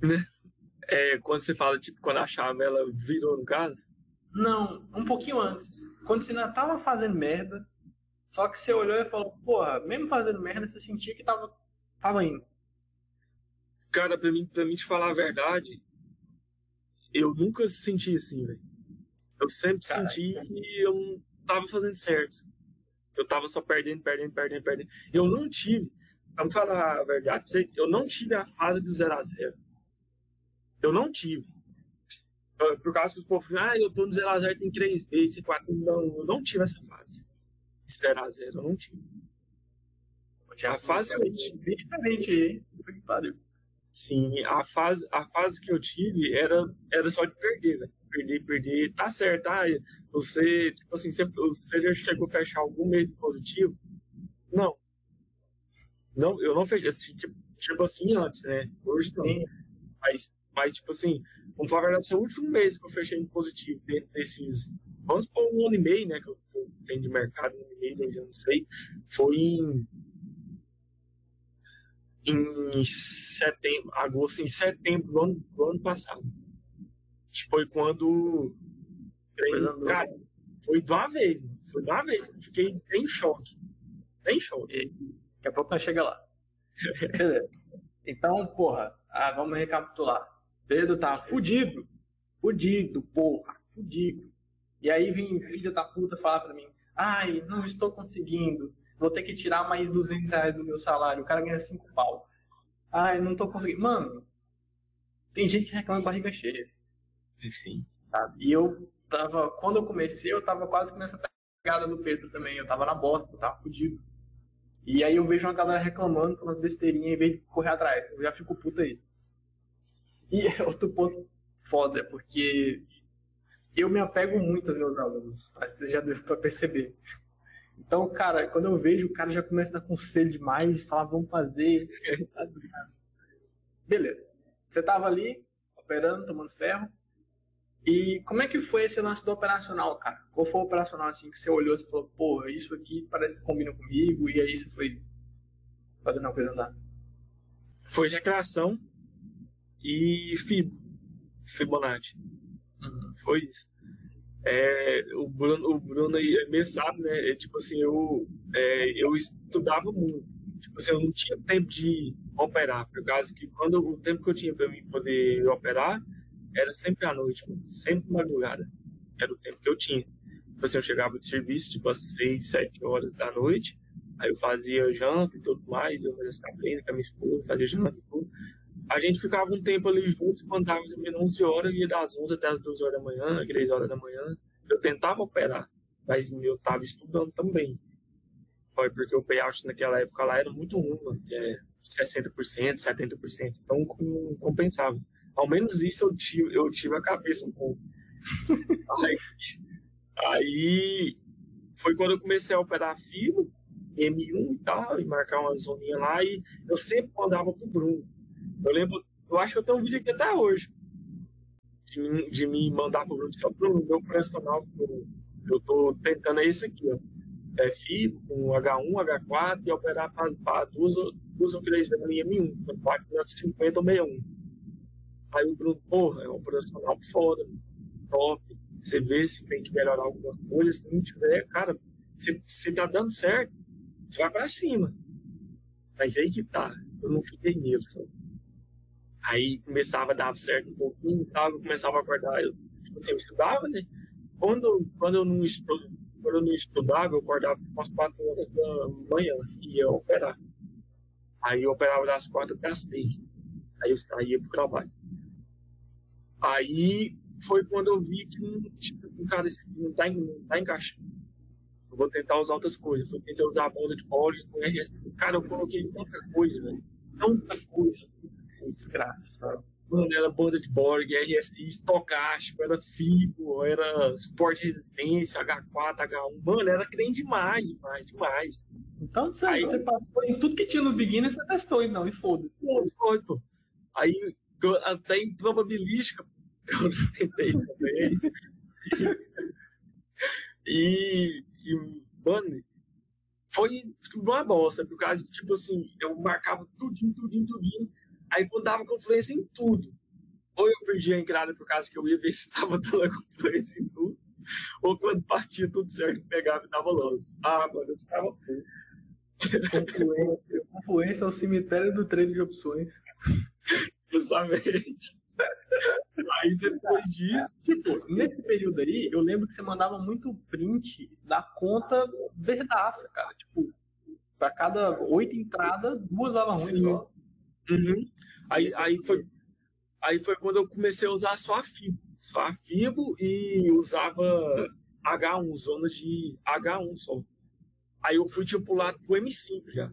Né? É, quando você fala, tipo, quando a chave ela virou no caso? Não, um pouquinho antes. Quando você ainda tava fazendo merda, só que você olhou e falou, porra, mesmo fazendo merda, você sentia que tava, tava indo. Cara, pra mim, pra mim te falar a verdade, eu nunca senti assim, velho. Eu sempre Caraca. senti que eu não tava fazendo certo. Eu tava só perdendo, perdendo, perdendo, perdendo. Eu não tive, vamos falar a verdade, eu não tive a fase do 0 a 0 Eu não tive. Por causa que os povos ah, eu tô no 0 a 0 tem 3 vezes, 4 Não, eu não tive essa fase. 0 a 0 eu não tive. A fase que eu tive. Diferente aí. Sim, a fase, a fase que eu tive era, era só de perder, velho perder, perder, tá certo, ah, você, tipo assim, você, você já chegou a fechar algum mês positivo? Não. Não, eu não fechei, tipo, tipo assim antes, né? Hoje não. Mas, mas, tipo assim, vamos falar a verdade, o último mês que eu fechei em positivo dentro desses, vamos por um ano e meio, né, que eu, tenho de mercado, um ano e meio, eu não sei, foi em em setembro, agosto, em setembro do ano, do ano passado foi quando. Cara, foi de uma vez, mano. Foi de uma vez. Eu fiquei em choque. Em choque. E, daqui a pouco nós chega lá. Então, porra, ah, vamos recapitular. Pedro tá fudido. Fudido, porra. Fudido. E aí vem filho da puta falar pra mim: ai, não estou conseguindo. Vou ter que tirar mais 200 reais do meu salário. O cara ganha 5 pau. Ai, não tô conseguindo. Mano, tem gente que reclama de barriga cheia. Sim. Sabe? E eu tava, quando eu comecei, eu tava quase que nessa pegada do Pedro também. Eu tava na bosta, eu tava fudido. E aí eu vejo uma galera reclamando por umas besteirinhas em vez de correr atrás. Eu já fico puto aí. E outro ponto foda, porque eu me apego muito aos meus alunos. Você já deu pra perceber. Então, cara, quando eu vejo, o cara já começa a dar conselho demais e fala, vamos fazer. tá desgraça. Beleza. Você tava ali, operando, tomando ferro. E como é que foi esse lance do operacional, cara? Qual foi o operacional assim que você olhou e falou, pô, isso aqui parece que combina comigo, e aí você foi fazendo uma coisa andar? Foi recreação e Fib, Fibonacci. Uhum. Foi isso. É, o Bruno, o Bruno aí mesmo sabe, né? É, tipo assim, eu, é, eu estudava muito. Tipo assim, eu não tinha tempo de operar, por causa que quando o tempo que eu tinha para mim poder operar era sempre à noite, sempre madrugada. Era o tempo que eu tinha. Tipo assim, eu chegava de serviço, tipo, às 6, 7 horas da noite, aí eu fazia janta e tudo mais, eu fazia sabrina com a minha esposa, fazia janta e tudo. A gente ficava um tempo ali juntos, quando dava mais ou menos 11 horas, ia das 11 até as 2 horas da manhã, 3 horas da manhã. Eu tentava operar, mas eu estava estudando também. Foi porque o payout naquela época lá era muito ruim, mano, é 60%, 70%, então compensava. Ao menos isso eu tive, eu tive a cabeça um pouco. aí, aí foi quando eu comecei a operar fibra, M1 e tal, e marcar uma zoninha lá, e eu sempre mandava pro Bruno. Eu lembro, eu acho que eu tenho um vídeo aqui até hoje. De, de me mandar pro Bruno, só pro meu profissional, eu tô tentando é esse aqui, ó. É FIBO com H1, H4 e operar para duas, duas ou três vezes em M1, máquina 50 ou 61. Aí o Bruno, porra, é um profissional foda, top. Você vê se tem que melhorar algumas coisas, se não tiver, cara, se, se tá dando certo, você vai para cima. Mas aí que tá, eu não fiquei nisso. Aí começava a dar certo um pouquinho e tal, eu começava a acordar, eu, assim, eu estudava, né? Quando, quando, eu não estudava, quando eu não estudava, eu acordava umas 4 horas da manhã e ia operar. Aí eu operava das 4 até as 6. Aí eu saía pro trabalho. Aí foi quando eu vi que, tipo assim, cara, não tá, não tá encaixando. Eu vou tentar usar outras coisas. Eu tentei usar a banda de Borg com RS. Cara, eu coloquei tanta coisa, velho. Tanta coisa desgraçado. Mano, era banda de Borg, RSI, estocástico, era FIBO, era suporte de resistência, H4, H1. Mano, era crente demais, demais, demais. Então você, aí, você passou em tudo que tinha no beginner, você testou então, e foda-se. Foi, pô. Aí, até em probabilística, eu tentei também. e, e, mano, foi uma bosta, por causa, tipo assim, eu marcava tudinho, tudinho, tudinho Aí dava confluência em tudo. Ou eu perdia a entrada por causa que eu ia ver se estava dando confluência em tudo. Ou quando partia tudo certo, pegava e dava lance. Ah, mano, eu ficava Confluência, confluência é o cemitério do treino de opções. Justamente. Aí depois disso, tipo, nesse período aí, eu lembro que você mandava muito print da conta verdaça, cara. Tipo, pra cada oito entradas, duas davam ruim só. Uhum. Aí, aí, foi, aí foi quando eu comecei a usar só a Fibo. Só a Fibo e usava H1, zona de H1 só. Aí eu fui tipo lá pro M5 já.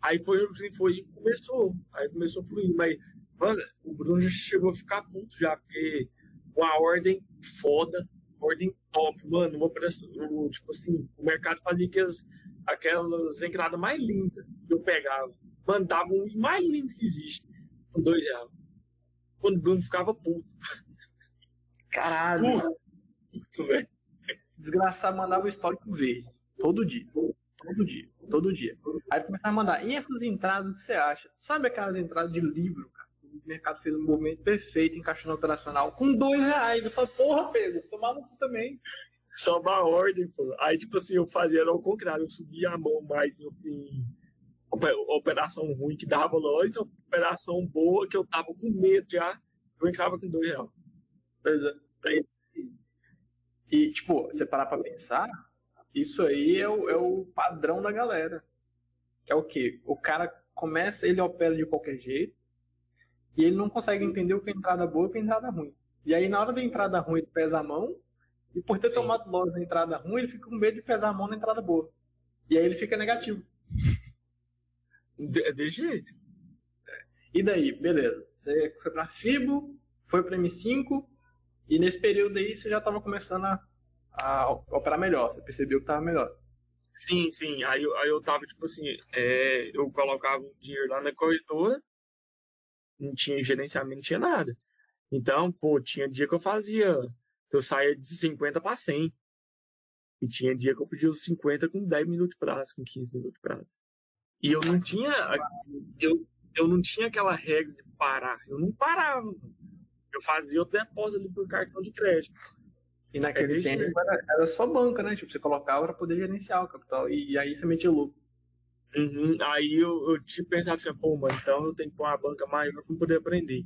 Aí foi, foi começou. Aí começou a fluir. Mas, mano, o Bruno já chegou a ficar puto já, porque uma ordem foda, ordem top, mano, uma operação, tipo assim, o mercado fazia que as, aquelas entradas mais lindas que eu pegava mandava um mais lindo que existe com dois reais. Quando o Bruno ficava puto. Caralho. Puto, puto velho. Desgraçado mandava o histórico verde. Todo dia. Todo dia. Todo dia. Aí começava a mandar. E essas entradas, o que você acha? Sabe aquelas entradas de livro, cara? o mercado fez um movimento perfeito, encaixou no operacional com dois reais. Eu falei, porra, Pedro, tomar no cu também. Só uma ordem, pô. Aí, tipo assim, eu fazia ao contrário, eu subia a mão mais em operação ruim que dava loja, operação boa que eu tava com medo já, eu entrava com dois reais. Pois é. E, tipo, você parar pra pensar, isso aí é o, é o padrão da galera. É o quê? O cara começa, ele opera de qualquer jeito, e ele não consegue entender o que é entrada boa e o que é entrada ruim. E aí, na hora da entrada ruim, ele pesa a mão, e por ter Sim. tomado loss na entrada ruim, ele fica com medo de pesar a mão na entrada boa. E aí ele fica negativo. De, é de jeito. E daí, beleza. Você foi para FIBO, foi para M5, e nesse período aí você já estava começando a, a, operar melhor. Você percebeu que estava melhor. Sim, sim. Aí, aí eu tava, tipo assim, é, eu colocava o dinheiro lá na corretora, não tinha gerenciamento, não tinha nada. Então, pô, tinha dia que eu fazia, que eu saía de 50 para 100. E tinha dia que eu pedia os 50 com 10 minutos de prazo, com 15 minutos de prazo. E eu não tinha, eu, eu não tinha aquela regra de parar. Eu não parava. Eu fazia o depósito ali por cartão de crédito. E naquele tempo era, era só banca, né? Tipo, você colocava para poder gerenciar o capital. E, e aí você metia lucro. Uhum. Aí eu, eu tinha pensado assim, pô, mano, então eu tenho que pôr uma banca maior para poder aprender.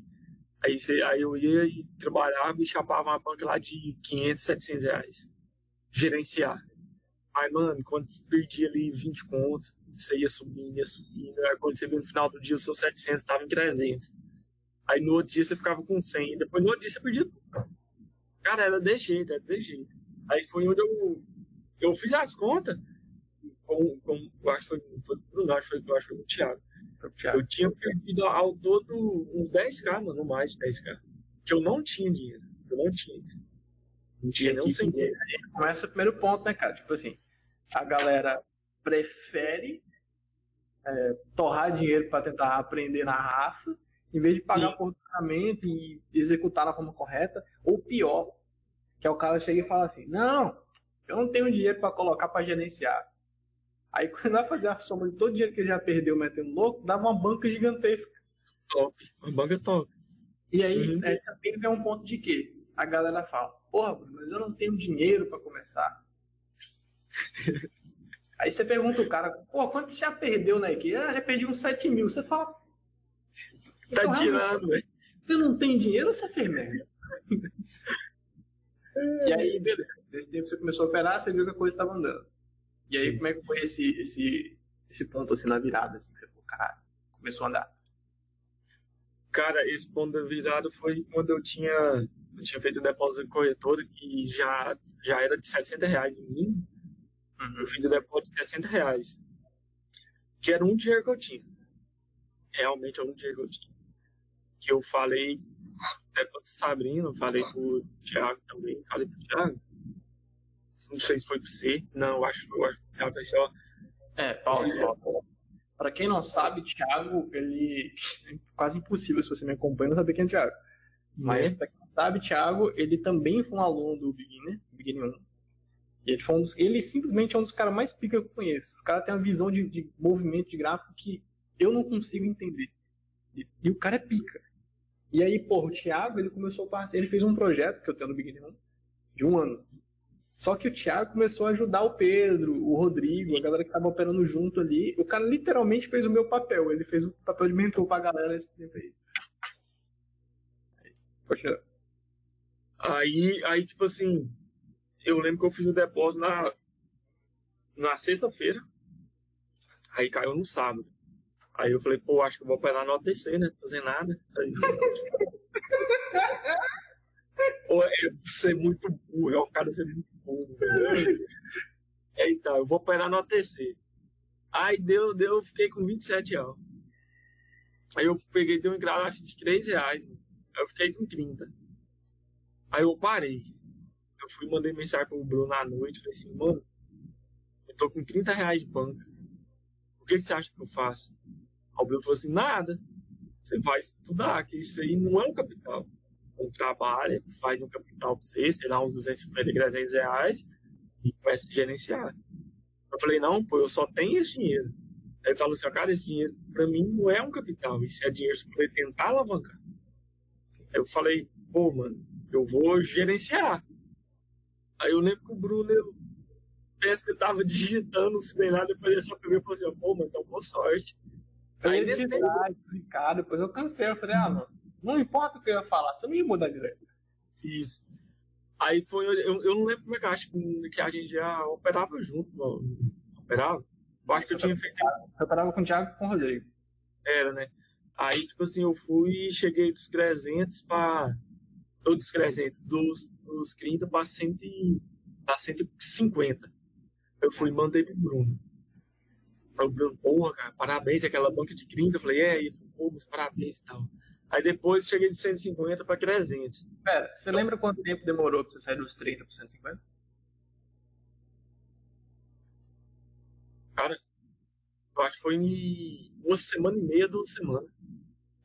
Aí, você, aí eu ia e trabalhava e chapava uma banca lá de 500, 700 reais. Gerenciar. Aí, mano, quando você perdia ali 20 contos, você ia subindo, ia subindo. Aí quando você via no final do dia o seu 700 estava em 300. Aí no outro dia você ficava com 100. Depois no outro dia você perdia tudo. Cara, era de jeito, era de jeito. Aí foi onde eu, eu fiz as contas, com, com, eu acho que foi, foi Bruno, acho que foi, acho que foi o Thiago. Eu tinha perdido ao todo uns 10k, mano, mais de 10k. Que eu não tinha dinheiro. Eu não tinha. Não tinha nem um dinheiro. Começa o primeiro ponto, né, cara? Tipo assim, a galera prefere é, torrar dinheiro para tentar aprender na raça em vez de pagar Sim. por treinamento e executar da forma correta, ou pior, que é o cara chega e fala assim: Não, eu não tenho dinheiro para colocar para gerenciar. Aí quando vai fazer a soma de todo o dinheiro que ele já perdeu metendo louco, dá uma banca gigantesca. Top, uma banca top. E aí uhum. é, também vem um ponto de que a galera fala: Porra, mas eu não tenho dinheiro para começar. aí você pergunta o cara: Pô, quanto você já perdeu na equipe? Ah, já perdi uns 7 mil. Você fala: Tá então, tirando, velho. Você não tem dinheiro ou você fez merda? e aí, beleza. Nesse tempo você começou a operar, você viu que a coisa estava andando. E aí, Sim. como é que foi esse, esse, esse ponto assim na virada, assim, que você falou, caralho, começou a andar? Cara, esse ponto da virada foi quando eu tinha, eu tinha feito um depósito de corretora que já, já era de 60 reais no mínimo. Uhum. Eu fiz o depósito de 60 reais. Que era um dinheiro que eu tinha. Realmente era um dinheiro que eu tinha que eu falei até com a Sabrina, falei pro Thiago também, falei pro Thiago. Não sei se foi pro você. Não, acho que foi, acho que foi assim, ó. É, pausa, pausa. Pra quem não sabe, Thiago, ele. É quase impossível se você me acompanha não saber quem é Thiago. Mas, pra quem não sabe, Thiago, ele também foi um aluno do Beginner, Beginner 1. E ele, foi um dos, ele simplesmente é um dos caras mais pica que eu conheço. O cara tem uma visão de, de movimento de gráfico que eu não consigo entender. E, e o cara é pica. E aí, pô, o Thiago, ele começou a ele fez um projeto que eu tenho no Big Neon, de um ano. Só que o Thiago começou a ajudar o Pedro, o Rodrigo, a galera que tava operando junto ali. O cara literalmente fez o meu papel. Ele fez o papel de mentor pra galera nesse tempo aí. Continua. Aí, aí, tipo assim, eu lembro que eu fiz o depósito na, na sexta-feira. Aí caiu no sábado. Aí eu falei, pô, acho que vou operar no OTC, né? Fazer nada. Aí, pô, é ser muito burro, é o cara ser muito burro. Então, eu vou operar no OTC. Aí deu, deu, eu fiquei com 27 reais. Aí eu peguei, deu um engrado, acho de 3 reais. Mano. Aí eu fiquei com 30. Aí eu parei. Eu fui mandei mensagem pro Bruno à noite. Falei assim, mano, eu tô com 30 reais de banca. O que, que você acha que eu faço? O Bruno falou assim: nada. Você vai estudar, que isso aí não é um capital. Um trabalho, faz um capital para você, sei lá, uns 250, 300 reais, e começa a gerenciar. Eu falei: não, pô, eu só tenho esse dinheiro. Aí ele falou assim: cara, esse dinheiro para mim não é um capital, isso é dinheiro para poder tentar alavancar. Aí eu falei, pô, mano, eu vou gerenciar. Aí eu lembro que o Bruno, eu penso que ele tava digitando, se bem nada, depois ele só pegou e falou assim, pô, mano, então boa sorte. Eu ia digitar, explicar, depois eu cansei, eu falei, ah, mano, não importa o que eu ia falar, você não ia mudar de ideia. Isso. Aí foi, eu, eu não lembro como é que eu acho que a gente já operava junto, mano. Operava? Eu acho que eu tinha feito. Eu operava com o Thiago e com o Rodrigo. Era, né? Aí, tipo assim, eu fui e cheguei dos 300 para. Ou dos 300, dos, dos 30 para 150. Eu fui e mandei pro Bruno. Aí o Bruno, porra, cara, parabéns, aquela banca de 30. Eu falei, é, aí, pô, mas parabéns e tal. Aí depois cheguei de 150 para 300. Pera, você então, lembra quanto tempo demorou para você sair dos 30 para 150? Cara, eu acho que foi em uma semana e meia, duas semanas.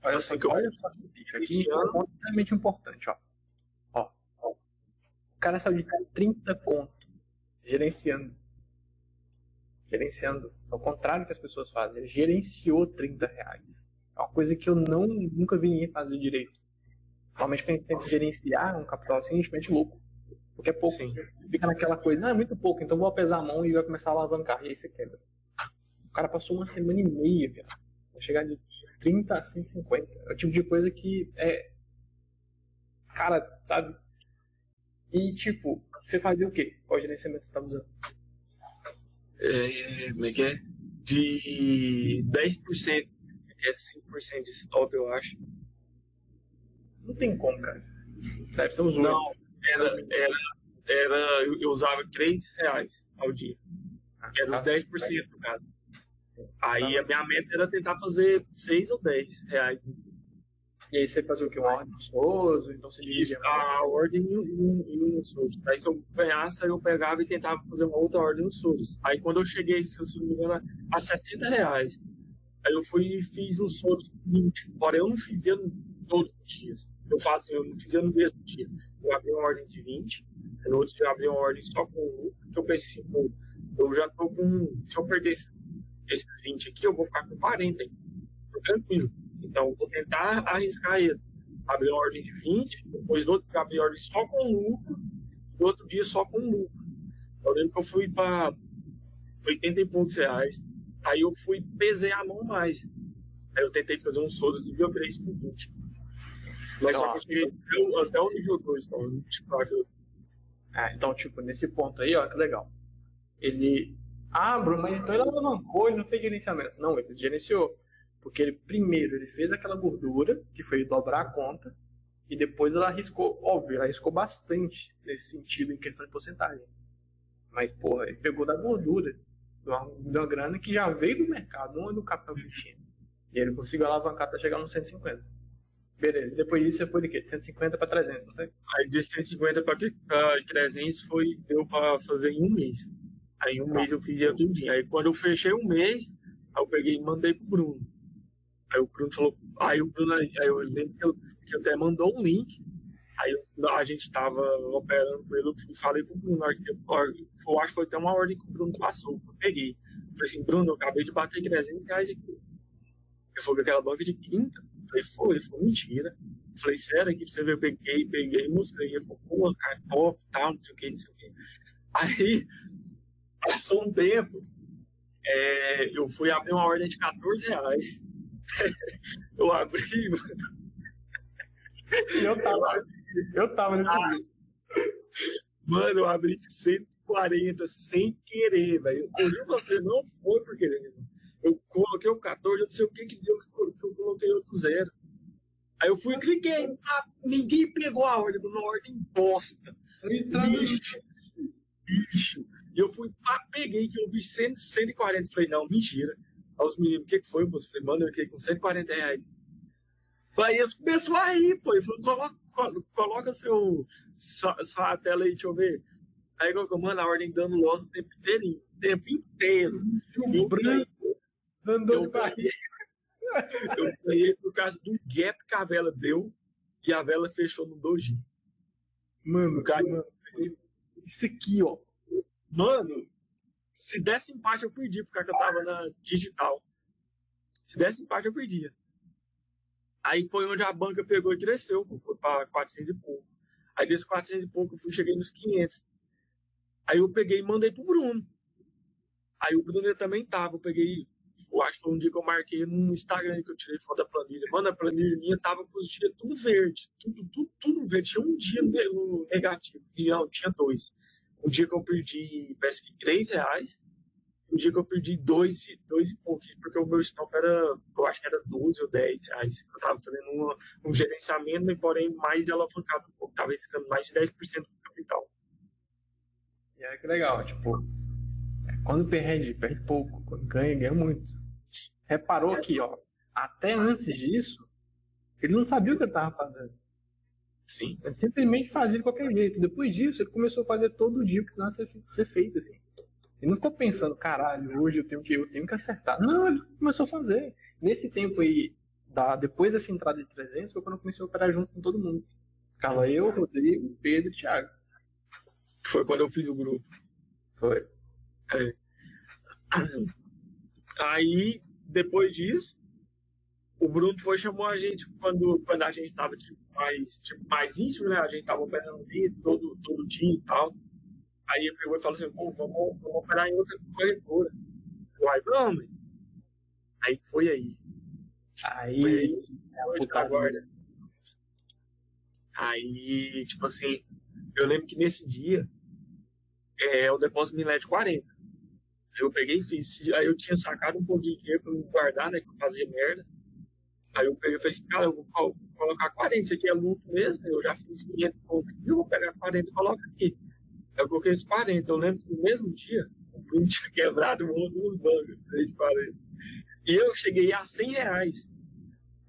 Olha só que olha só que. Aqui é um ponto extremamente importante, ó. O cara saiu de 30 conto gerenciando. Gerenciando. Ao contrário do que as pessoas fazem. Ele gerenciou 30 reais. É uma coisa que eu não, nunca vi ninguém fazer direito. Normalmente quando a gente tenta gerenciar um capital assim, a gente mete louco. Porque é pouco. Sim. Fica naquela coisa, não, é muito pouco, então vou pesar a mão e vai começar a alavancar. E aí você quebra. O cara passou uma semana e meia, velho. Vai chegar de 30 a 150. É o tipo de coisa que é. Cara, sabe? E tipo, você fazia o quê? Qual gerenciamento você tá usando? É, como é que é? De 10%, que é 5% de stop, eu acho. Não tem como, cara. Deve ser os 8. Não, era, era, era, eu usava 3 reais ao dia. Ah, que era os 10% no caso. Aí tá. a minha meta era tentar fazer 6 ou 10 reais. E aí você fazia o que? Uma ordem no Souza? Então você Isso, a ordem em um Souza. Aí se eu ganhasse, aí eu pegava e tentava fazer uma outra ordem no Souza. Aí quando eu cheguei, se eu não me engano, a 60 reais, aí eu fui e fiz um Souza 20. Porém, eu não fazia todos os dias. Eu faço, eu não fazia no mesmo dia. Eu abri uma ordem de 20, no outro dia eu abri uma ordem só com um, que eu pensei assim, pô, eu já tô com. Se eu perder esses, esses 20 aqui, eu vou ficar com 40, hein? Tô tranquilo. Então, vou tentar arriscar eles. Abrir uma ordem de 20, depois do outro abrir ordem só com lucro, e outro dia só com lucro. Eu lembro que eu fui para 80 e poucos reais. Aí eu fui pesei a mão mais. Aí eu tentei fazer um soldo de 3 por 20. Mas então, só que eu cheguei até o nível 2, então, tipo, ah, então, tipo, nesse ponto aí, ó, que legal. Ele. Ah, Bruno, mas então ele alavancou, ele não fez gerenciamento. Não, ele gerenciou. Porque ele, primeiro, ele fez aquela gordura, que foi dobrar a conta, e depois ela arriscou, óbvio, ela arriscou bastante nesse sentido, em questão de porcentagem. Mas, porra, ele pegou da gordura, de uma, de uma grana que já veio do mercado, não é do capital que tinha. E ele conseguiu alavancar para chegar nos 150. Beleza, e depois disso você foi de quê? De 150 para 300, não foi? Aí de 150 para 300 foi, deu para fazer em um mês. Aí em um ah. mês eu fiz tudo. Aí quando eu fechei um mês, aí eu peguei e mandei pro Bruno. Aí o Bruno falou, aí o Bruno, aí eu lembro que, eu, que até mandou um link. Aí a gente tava operando com ele, eu falei pro Bruno, eu, acho que foi até uma ordem que o Bruno passou, eu peguei. Eu falei assim, Bruno, eu acabei de bater 300 reais aqui. Ele falou que aquela banca de 30. Eu falei, foi, ele falou, mentira. Eu falei, sério, aqui pra você ver, eu peguei, peguei, mostrei. Ele falou, pô, cara, top, tal, não sei o que, não sei o que. Aí, passou um tempo, é, eu fui abrir uma ordem de 14 reais. eu abri, mano. Eu tava, eu tava nesse ah, vídeo. Mano, eu abri de 140 sem querer, velho. Eu você não foi por querer. Eu coloquei o 14, eu não sei o que que deu que eu coloquei outro zero. Aí eu fui e cliquei. Ah, ninguém pegou a ordem, uma ordem bosta. Lixo. Lixo. E eu fui, pá, peguei que eu vi 100, 140. Falei, não, mentira. Aí os meninos, o que, que foi, moço? Falei, mano, eu fiquei com 140 reais. Aí eles começaram a rir, pô. Ele falou, coloca, coloca seu, sua, sua tela aí, deixa eu ver. Aí colocou, mano, a ordem dando loss o tempo inteiro. O tempo inteiro. Chumbo branco. Andou de barriga. Eu ganhei por causa do gap que a vela deu e a vela fechou no doji. Mano, cara, isso aqui, ó. Mano, se desse empate, eu perdi, porque eu tava na digital. Se desse empate, eu perdia. Aí foi onde a banca pegou e cresceu, foi para 400 e pouco. Aí desses 400 e pouco eu fui, cheguei nos 500. Aí eu peguei e mandei pro Bruno. Aí o Bruno também tava, eu peguei, eu acho que foi um dia que eu marquei no Instagram que eu tirei foto da planilha. Mano, a planilha minha tava com os dias tudo verde, tudo, tudo, tudo verde. Tinha um dia no negativo, não, tinha dois. Um dia que eu perdi, parece que 3 reais, um dia que eu perdi dois, dois e pouquinho, porque o meu stop era, eu acho que era 12 ou 10 reais. Eu tava fazendo uma, um gerenciamento, porém mais alavancado um pouco, tava riscando mais de 10% do capital. E é que legal, tipo, quando perde, perde pouco, quando ganha, ganha muito. Reparou é. que, ó, até antes disso, ele não sabia o que ele tava fazendo. Sim. Ele simplesmente fazia de qualquer jeito. Depois disso, ele começou a fazer todo dia o que precisava ser, ser feito, assim. Ele não ficou pensando, caralho, hoje eu tenho que, eu tenho que acertar. Não, ele começou a fazer. Nesse tempo aí, da, depois dessa entrada de 300, foi quando eu comecei a operar junto com todo mundo. Ficava eu, Rodrigo, Pedro e Thiago. Foi quando eu fiz o grupo. Foi. É. Aí, depois disso, o Bruno foi chamou a gente quando, quando a gente estava tipo, mais, tipo, mais íntimo, né? A gente tava operando ali todo, todo dia e tal. Aí ele pegou e falou assim, pô, vamos, vamos operar em outra corretora. Eu, aí, vamos. Aí foi aí. Aí, foi aí é tá guarda. Aí, tipo assim, eu lembro que nesse dia é, o depósito me de 40. Eu peguei e fiz. Aí eu tinha sacado um pouco de dinheiro pra me guardar, né? Que eu fazia merda. Aí eu peguei e falei assim, cara, eu vou colocar 40, isso aqui é lucro mesmo, eu já fiz 500 pontos aqui, eu vou pegar 40 e coloco aqui. Eu coloquei os 40. Eu lembro que no mesmo dia, o Bruno tinha quebrado o mundo dos bancos de 40. E eu cheguei a 100 reais.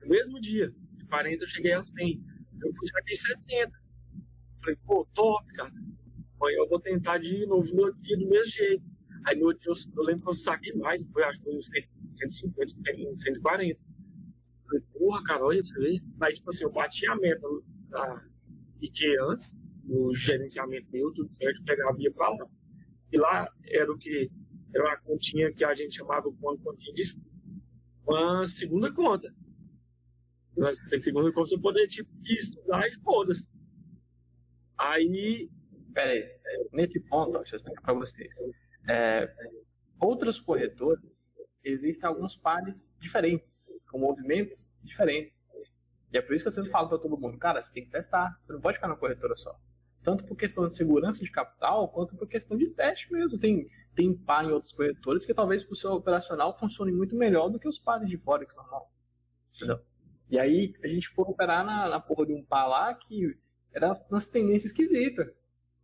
No mesmo dia, de 40 eu cheguei a 100. Eu fui saquei 60. Falei, pô, top, cara. Amanhã eu vou tentar de novo no outro dia do mesmo jeito. Aí no outro dia eu, eu lembro que eu saquei mais, foi, acho que foi uns 150, 140. Falei, porra, cara, olha pra você ver. Mas, tipo assim, eu bati a meta da IKEA antes no gerenciamento meu, tudo certo, pegava e ia para lá. E lá era o que? Era uma continha que a gente chamava uma continha de uma segunda conta. Uma segunda conta você poder tipo, estudar e foda-se. Aí. Peraí, nesse ponto, deixa eu explicar para vocês. É, outras corretoras, existem alguns pares diferentes, com movimentos diferentes. E é por isso que eu sempre falo para todo mundo, cara, você tem que testar, você não pode ficar na corretora só tanto por questão de segurança de capital, quanto por questão de teste mesmo. Tem, tem par em outros corretores que talvez para o seu operacional funcione muito melhor do que os pares de Forex normal. Entendeu? E aí a gente foi operar na, na porra de um par lá que era umas tendências esquisitas.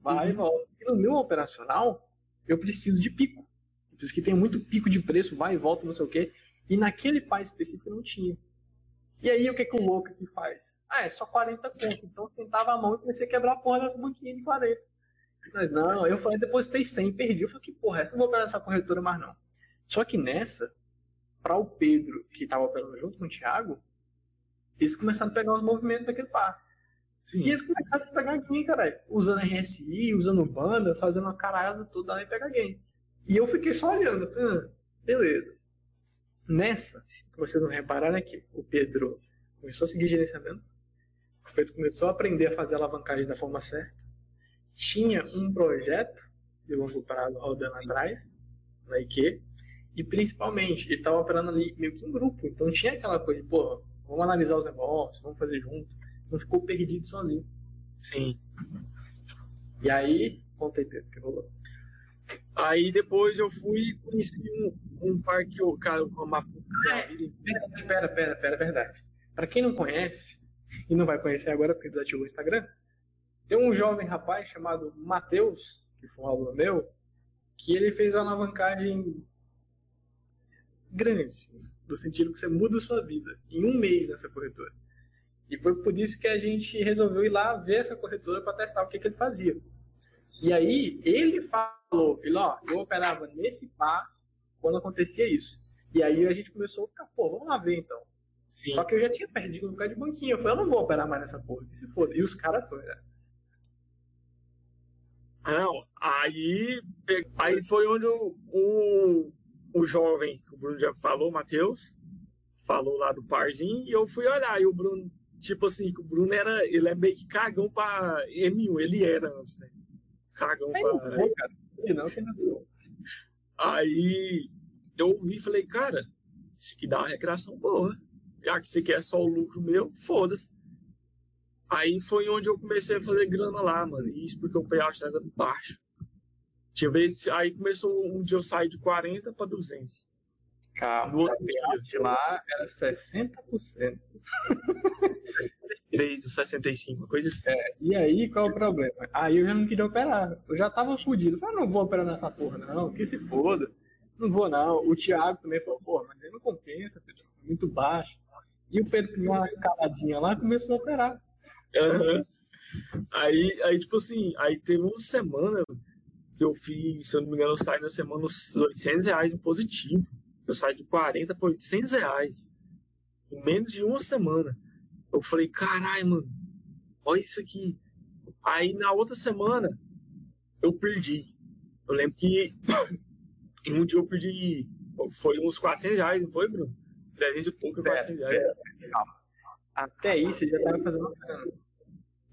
Vai uhum. e volta. E no meu operacional, eu preciso de pico. Eu preciso que tenha muito pico de preço, vai e volta, não sei o quê. E naquele par específico não tinha. E aí, o que, que o louco aqui faz? Ah, é só 40 conto. Então, sentava a mão e comecei a quebrar a porra dessa banquinha de 40. Mas não, eu falei, depositei 100, perdi. Eu falei, que porra, essa não vou operar essa corretora mais não. Só que nessa, para o Pedro, que estava operando junto com o Thiago, eles começaram a pegar os movimentos daquele par. Sim. E eles começaram a pegar game, caralho. Usando RSI, usando banda, fazendo uma caralhada toda lá e pegar game. E eu fiquei só olhando, falei, ah, beleza. Nessa, que vocês não repararam é que o Pedro começou a seguir gerenciamento, o Pedro começou a aprender a fazer a alavancagem da forma certa, tinha um projeto de longo prazo rodando atrás, na IQ, e principalmente, ele estava operando ali meio que em grupo, então tinha aquela coisa de, pô, vamos analisar os negócios, vamos fazer junto, não ficou perdido sozinho. Sim. E aí, conta aí, Pedro, que rolou. Aí depois eu fui e conheci um, um parque, cara, uma é, pera, pera, pera, verdade. Para quem não conhece, e não vai conhecer agora porque desativou o Instagram, tem um jovem rapaz chamado Matheus, que foi um aluno meu, que ele fez uma alavancagem grande, no sentido que você muda a sua vida em um mês nessa corretora. E foi por isso que a gente resolveu ir lá ver essa corretora para testar o que, que ele fazia. E aí ele falou, ele, ó, eu operava nesse par quando acontecia isso. E aí a gente começou a ficar, pô, vamos lá ver então. Sim. Só que eu já tinha perdido um lugar de banquinho. Eu falei, eu não vou operar mais nessa porra, que se foda. E os caras foram, né? Não, aí, aí foi onde o, o, o jovem, que o Bruno já falou, Matheus, falou lá do parzinho e eu fui olhar. E o Bruno, tipo assim, o Bruno era, ele é meio que cagão pra M1, ele era antes, né? Cagão pra. Não sou, cara. Não, que não sou. Aí eu ouvi e falei, cara, isso aqui dá uma recreação boa. Já que você quer só o lucro meu, foda-se. Aí foi onde eu comecei a fazer grana lá, mano. Isso porque o payout era baixo. Tinha vez, aí começou um dia eu saí de 40 para 200. Cara, o outro payout lá era 60%. 63 ou 65, coisa assim. É, e aí, qual é o problema? Aí eu já não queria operar. Eu já tava fudido. Eu falei, não vou operar nessa porra, não. Que se foda. Não vou, não. O Thiago também falou, porra, mas aí não compensa, Pedro. É muito baixo. E o Pedro deu uma caladinha lá começou a operar. Uhum. Aí, aí, tipo assim, aí teve uma semana que eu fiz, se eu não me engano, eu saí na semana 800 reais em positivo. Eu saí de 40 para 800 reais. Em menos de uma semana. Eu falei, caralho, mano, olha isso aqui. Aí na outra semana, eu perdi. Eu lembro que em um dia eu perdi, foi uns 400 reais, não foi, Bruno? 300 e pouco, 400 reais. Até aí você já tava fazendo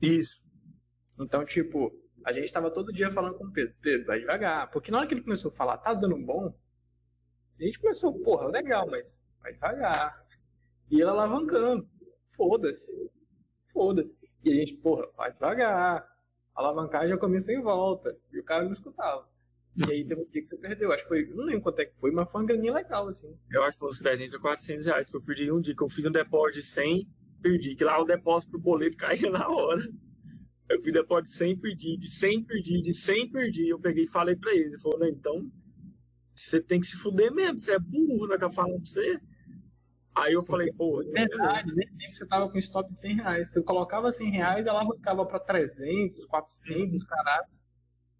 Isso. Então, tipo, a gente tava todo dia falando com o Pedro, Pedro, vai devagar. Porque na hora que ele começou a falar, tá dando bom, a gente começou, porra, legal, mas vai devagar. E ele alavancando. Foda-se. Foda-se. E a gente, porra, vai devagar. Alavancagem já começa em volta. E o cara não escutava. E aí teve um dia que você perdeu. Acho que foi, não lembro quanto é que foi, mas foi uma graninha legal, assim. Eu acho que foi uns 300 ou 400 reais que eu perdi um dia. Que eu fiz um depósito de 100, perdi. Que lá o depósito pro boleto caía na hora. Eu fiz depósito de 100, perdi. De 100, perdi. De 100, perdi. Eu peguei e falei pra ele. Ele falou, não, então você tem que se fuder mesmo. Você é burro, né? Tá falando pra você. Aí eu falei, pô. É verdade, nesse tempo você tava com stop de 100 reais. Você colocava 100 reais, ela arrancava pra 300, 400, caralho.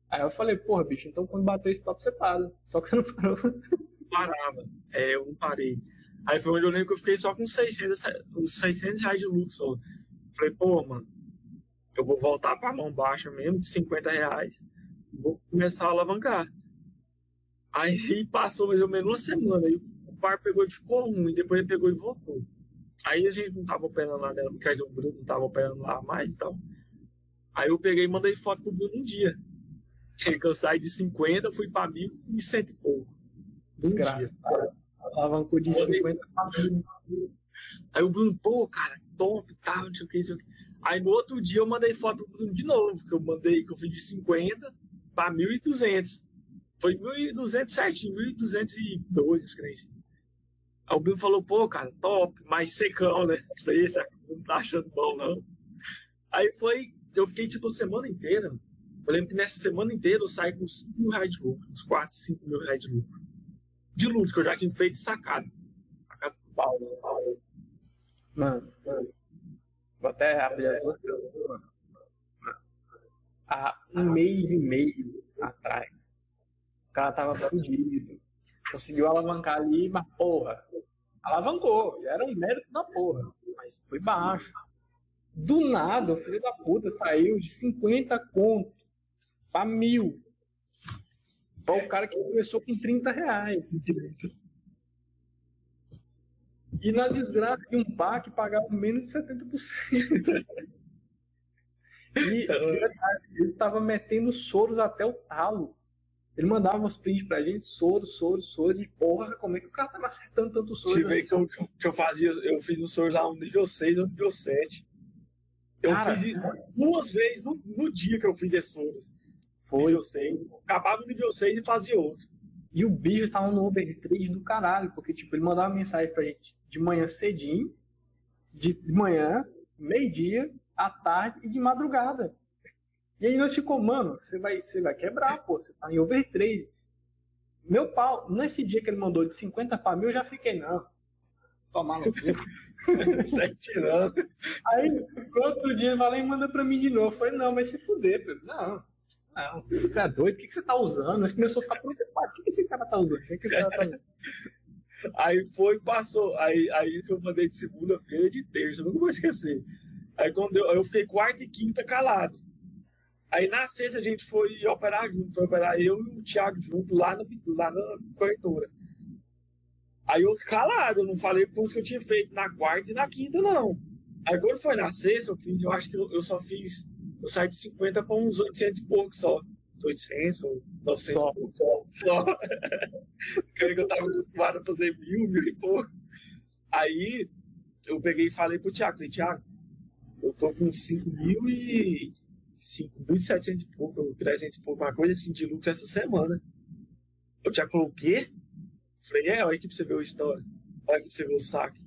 Aí eu falei, porra, bicho, então quando bater esse top você para. Só que você não parou. Parava. É, eu não parei. Aí foi onde eu lembro que eu fiquei só com 600, uns 600 reais de lucro só. Falei, pô, mano, eu vou voltar pra mão baixa mesmo, de 50 reais. Vou começar a alavancar. Aí passou mais ou menos uma semana. Aí o par pegou e ficou ruim. Depois ele pegou e voltou. Aí a gente não tava operando lá, né? Quer dizer, o Bruno não tava operando lá mais e tal. Aí eu peguei e mandei foto pro Bruno um dia. Que eu saí de 50, fui pra mil e cento e pouco. Desgraçado. Alavancou de 50 pra mil. Aí o Bruno, pô, cara, top, tá, não sei o que, não sei o que. Aí no outro dia eu mandei foto pro Bruno de novo, que eu mandei, que eu fui de 50 pra 1.200. Foi 1.200 certinho, 1.202, escreve Aí o Bruno falou, pô, cara, top, mais secão, né? Eu falei, esse não tá achando bom, não. Aí foi, eu fiquei tipo semana inteira. Eu lembro que nessa semana inteira eu saí com 5 mil reais de lucro, uns 4, 5 mil reais de lucro. De lucro, que eu já tinha feito sacado. Sacado pausa. Mano, mano, vou até abrir as duas mano. Há um mês e meio atrás, o cara tava fudido. Conseguiu alavancar ali, mas porra, alavancou. Já era um mérito da porra, mas foi baixo. Do nada, o filho da puta saiu de 50 conto para mil. Para o cara que começou com 30 reais. E na desgraça de um que pagava menos de 70%. E ele tava metendo soros até o talo. Ele mandava uns prints pra gente, soro, soro, soros, e porra, como é que o cara tava acertando tanto soros assim? Que eu, que eu fazia, eu fiz um soro lá no nível 6 ou nível 7. Eu cara, fiz duas vezes no, no, dia que eu fiz esse soros. Foi. Nível 6. Acabava no nível 6 e fazia outro. E o bicho tava no overtrade do caralho, porque tipo, ele mandava mensagem pra gente de manhã cedinho, de manhã, meio-dia, à tarde e de madrugada. E aí nós ficou, mano, você vai, você vai quebrar, pô, você tá em overtrade. Meu pau, nesse dia que ele mandou de 50 para mil, eu já fiquei, não. Tomar no cu. tá tirando. Aí, outro dia, ele vai lá e manda pra mim de novo. Eu falei, não, mas se fuder, Pedro. Não, não, você é doido? O que, que você tá usando? Nós começou a ficar preocupado. O que, que esse cara tá usando? O que, que esse cara tá usando? Aí foi, passou. Aí, aí eu mandei de segunda-feira de terça, eu nunca vou esquecer. Aí quando eu, eu fiquei quarta e quinta calado. Aí na sexta a gente foi operar junto, foi operar eu e o Thiago junto lá na, lá na corretora. Aí eu calado, eu não falei quantos que eu tinha feito na quarta e na quinta, não. Aí quando foi na sexta, eu fiz, eu acho que eu, eu só fiz, eu saí de 50 para uns 800 e pouco só. 800 ou 900 só. Só. só. Porque eu tava acostumado a fazer mil, mil e pouco. Aí eu peguei e falei pro Thiago, falei, Thiago, eu tô com 5 mil e 5.700 e pouco, 300 e pouco, uma coisa assim de lucro essa semana. O Thiago falou, o quê? Eu falei, é, olha aqui pra você ver a história. Olha aqui pra você ver o saque.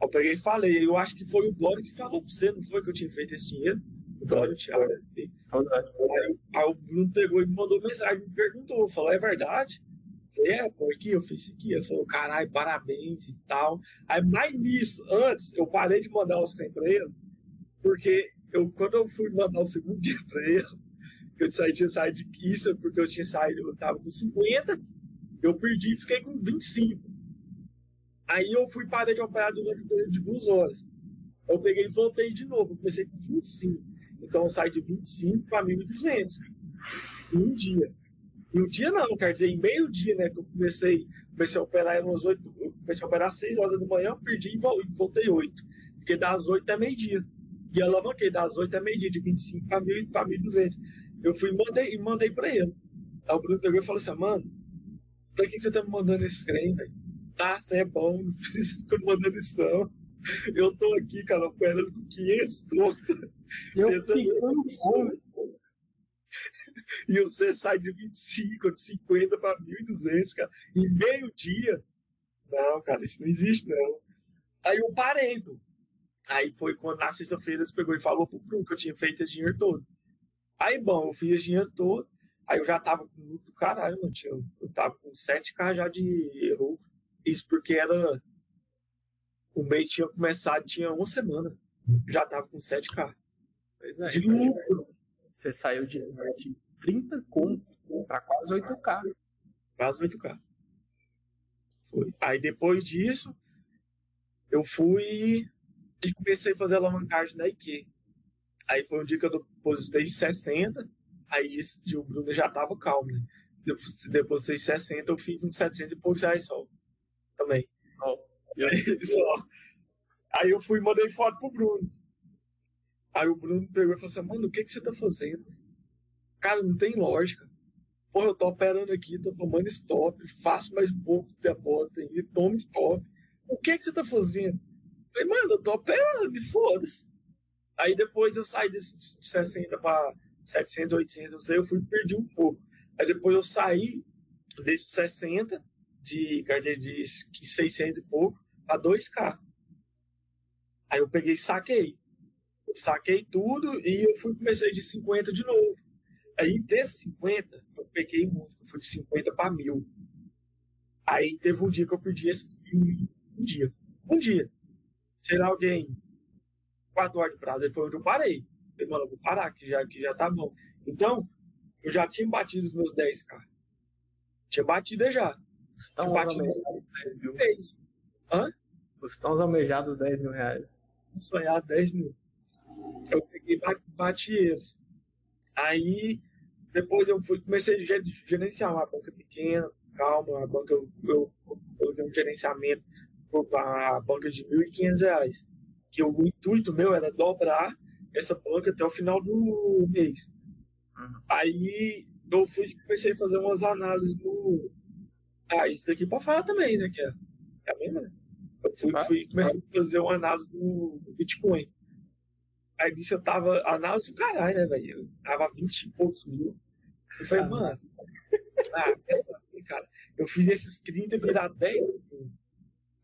Eu peguei e falei, eu acho que foi o Glória que falou pra você, não foi que eu tinha feito esse dinheiro? O Glória, o Thiago. Aí, aí o Bruno pegou e me mandou mensagem, me perguntou, falou, é verdade? Eu falei, é, pô, aqui, eu fiz isso aqui. Ele falou, caralho, parabéns e tal. Aí, mais nisso, antes, eu parei de mandar os trem pra ele, porque eu, quando eu fui mandar o segundo dia pra ele, que eu saí, tinha saído de isso, porque eu tinha saído, eu tava com 50, eu perdi e fiquei com 25. Aí eu fui parar de operar durante um período de duas horas. Eu peguei e voltei de novo, comecei com 25. Então eu saí de 25 para 1.200 em um dia. Em um dia não, quer dizer, em meio dia, né? Que eu comecei, comecei a operar umas 8, comecei a operar às 6 horas da manhã, perdi e voltei 8. Fiquei das 8 até meio-dia. E alavanquei das 8 até meio-dia, de 25 para 1.200. Eu fui e mandei, mandei para ele. Aí o Bruno pegou e falou assim: mano, pra que você tá me mandando esse trem, velho? Tá, você é bom, não precisa ficar me mandando isso, não. Eu tô aqui, cara, operando com 500 contas. Eu tentando E você sai de 25, de 50 para 1.200, cara, em meio dia. Não, cara, isso não existe, não. Aí eu parei, pô. Aí foi quando na sexta-feira você pegou e falou pro Bruno que eu tinha feito esse dinheiro todo. Aí, bom, eu fiz esse dinheiro todo. Aí eu já tava com muito caralho, mano. Eu, eu tava com 7k já de lucro. Isso porque era. O mês tinha começado, tinha uma semana. Já tava com 7k. Pois é. De lucro. Você saiu de 30 conto para quase 8k. Quase 8k. Foi. Aí depois disso, eu fui e comecei a fazer alavancagem da IQ. Aí foi um dia que eu depositei 60, aí esse o Bruno já tava calmo, né? Depositei 60, eu fiz uns 700 e poucos reais só. Também. Oh. Aí, só. aí eu fui e mandei foto pro Bruno. Aí o Bruno pegou e falou assim, mano, o que, que você tá fazendo? Cara, não tem lógica. Pô, eu tô operando aqui, tô tomando stop, faço mais um pouco de depósito ainda, tomo stop. O que que você tá fazendo? Falei, mano, eu tô operando, foda-se. Aí depois eu saí de 60 para 700, 800, não sei, eu fui perdi um pouco. Aí depois eu saí desses 60, de, de 600 e pouco, a 2K. Aí eu peguei e saquei. Saquei tudo e eu fui comecei de 50 de novo. Aí desses 50, eu peguei muito, eu fui de 50 para mil. Aí teve um dia que eu perdi esse um dia. Um dia. Sei lá, alguém quatro horas de prazo. Aí foi onde eu parei. Falei, mano, eu vou parar, que já, que já tá bom. Então, eu já tinha batido os meus 10k. Tinha batido já. Estão tinha batido os 10 mil. Hã? Os tão almejados 10 mil reais. Sonhar 10 mil. Eu peguei e bati eles. Aí, depois eu fui, comecei a gerenciar uma banca pequena, calma, uma banca, eu, eu coloquei um gerenciamento a banca de R$ 1.500 que o intuito meu era dobrar essa banca até o final do mês. Uhum. Aí eu fui comecei a fazer umas análises no. Ah, isso daqui para falar também, né? Que é, é a mesma, né? Eu fui, fui comecei a fazer uma análise no Bitcoin. Aí disse eu tava. Análise do caralho, né, velho? Eu tava 20 e poucos mil. Eu falei, ah, mano, ah, essa, cara, eu fiz esses 30 virar 10 mil.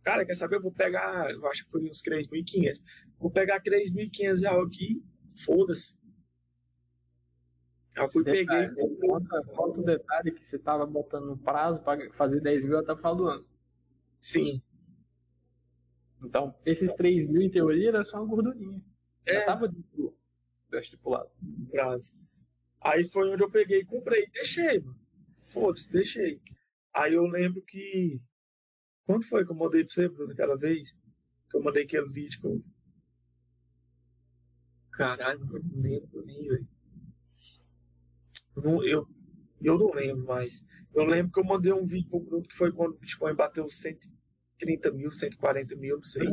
Cara, quer saber? Eu vou pegar, eu acho que foi uns 3.500. Vou pegar 3.500 reais aqui, foda-se. Eu fui detalhe, peguei. Conta, conta o detalhe que você estava botando no prazo para fazer 10 mil até o final do ano. Sim. Então, esses 3 mil, em teoria, era só uma gordurinha. É. Já tava estipulado. Prazo. Aí foi onde eu peguei e comprei. Deixei, mano. Foda-se, deixei. Aí eu lembro que quando foi que eu mandei pra você, Bruno, aquela vez? Que eu mandei aquele vídeo com. Caralho, eu não lembro nem, velho. Não, eu, eu não lembro mais. Eu lembro que eu mandei um vídeo pro Bruno que foi quando o Bitcoin bateu 100, 130 mil, 140 mil, não sei.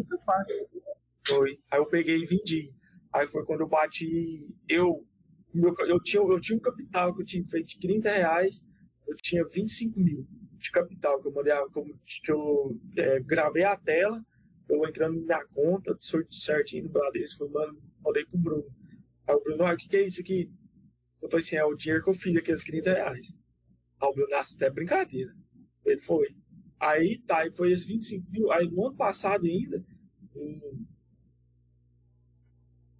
Foi. Aí eu peguei e vendi. Aí foi quando eu bati. Eu, eu, tinha, eu tinha um capital que eu tinha feito de 30 reais, eu tinha 25 mil de capital que eu mandei, que eu é, gravei a tela, eu entrando na conta, certinho no Bradesco, foi, mano, mandei pro Bruno. Aí o Bruno, ah, o que, que é isso aqui? Eu falei assim, é o dinheiro que eu fiz, aqueles 30 reais. Aí o Bruno, nossa, até brincadeira. Ele foi. Aí tá, aí foi esses 25 mil. Aí no ano passado ainda.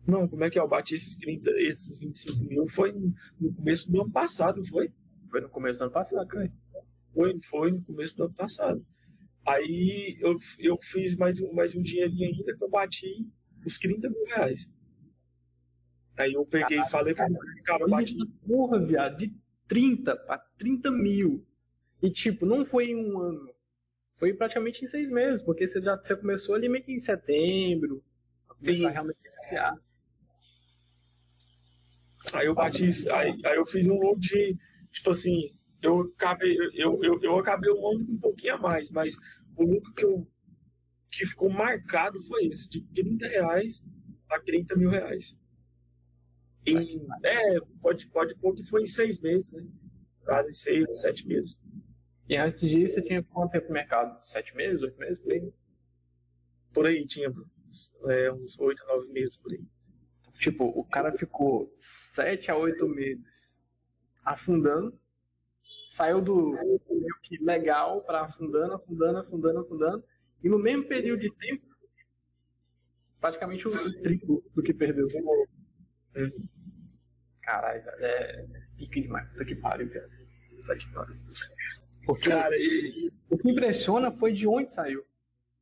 Não, como é que é? Eu bati esses, 30, esses 25 mil foi no começo do ano passado, foi? Foi no começo do ano passado, cara. Foi, foi no começo do ano passado. Aí eu, eu fiz mais, mais um dinheirinho ainda que eu bati os 30 mil reais. Aí eu peguei e falei pra ele, cara, bati... essa porra, viado, de 30 para 30 mil. E tipo, não foi em um ano. Foi praticamente em seis meses, porque você já você começou ali meio que em setembro, a realmente iniciar. Aí eu bati, aí, aí eu fiz um load de, tipo assim, eu acabei, eu, eu, eu acabei o ano com um pouquinho a mais, mas o lucro que, eu, que ficou marcado foi esse, de 30 reais a 30 mil reais. E, é, pode, pode pôr que foi em seis meses, né? Quase seis, sete meses. E antes disso, você tinha quanto tempo no mercado? Sete meses, oito meses, por aí? Por aí, tinha é, uns oito, nove meses, por aí. Tipo, o cara ficou sete a oito meses afundando, saiu do meio que legal para afundando, afundando, afundando, afundando, e no mesmo período de tempo, praticamente o triplo do que perdeu. Uhum. Caralho, é pique demais. Puta que pariu, velho. Puta que pariu. Porque, cara, e, o que impressiona foi de onde saiu.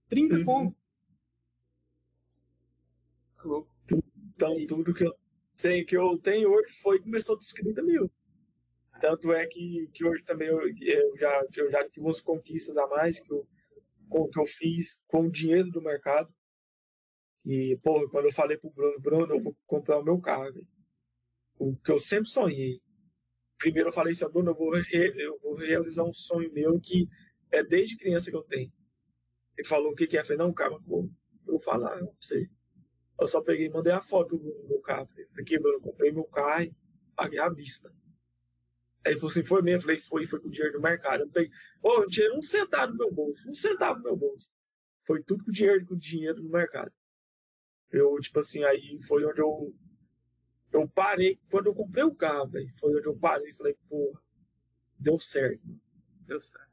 30 uhum. como? Tá. Então, tudo que eu tenho, que eu tenho hoje foi começou dos 30 mil. Tanto é que, que hoje também eu, eu, já, eu já tive umas conquistas a mais que eu, que eu fiz com o dinheiro do mercado. E, pô, quando eu falei pro Bruno, Bruno, eu vou comprar o meu carro, véio. o que eu sempre sonhei. Primeiro eu falei assim, Bruno, eu vou, re, eu vou realizar um sonho meu que é desde criança que eu tenho. Ele falou o que, que é. Eu falei, não, calma, eu vou falar pra você. Eu só peguei e mandei a foto do meu carro. Aqui, Bruno, eu comprei meu carro paguei à vista. Aí ele falou assim, foi mesmo? Eu falei, foi, foi com o dinheiro do mercado. Eu peguei, oh, eu tirei um centavo do meu bolso, um centavo do meu bolso. Foi tudo com o dinheiro, com o dinheiro do mercado. Eu, tipo assim, aí foi onde eu. Eu parei, quando eu comprei o carro, véio, foi onde eu parei e falei, pô, deu certo. Deu certo.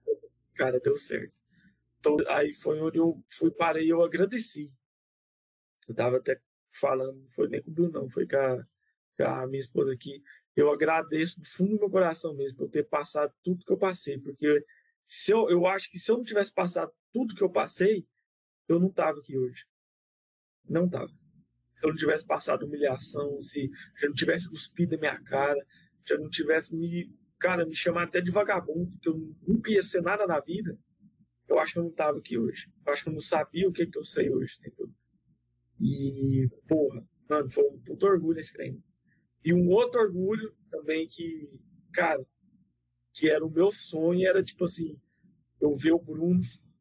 Cara, deu certo. Então, aí foi onde eu fui, parei e eu agradeci. Eu tava até falando, não foi nem com o Bruno, não, foi com a, com a minha esposa aqui. Eu agradeço do fundo do meu coração mesmo por ter passado tudo que eu passei, porque se eu, eu acho que se eu não tivesse passado tudo que eu passei, eu não tava aqui hoje. Não tava. Se eu não tivesse passado humilhação, se eu não tivesse cuspido a minha cara, se eu não tivesse me, cara, me chamado até de vagabundo, que eu nunca ia ser nada na vida, eu acho que eu não tava aqui hoje. Eu acho que eu não sabia o que, que eu sei hoje, entendeu? E, porra, mano, foi um puto orgulho esse treino. E um outro orgulho também que, cara, que era o meu sonho, era tipo assim, eu ver o Bruno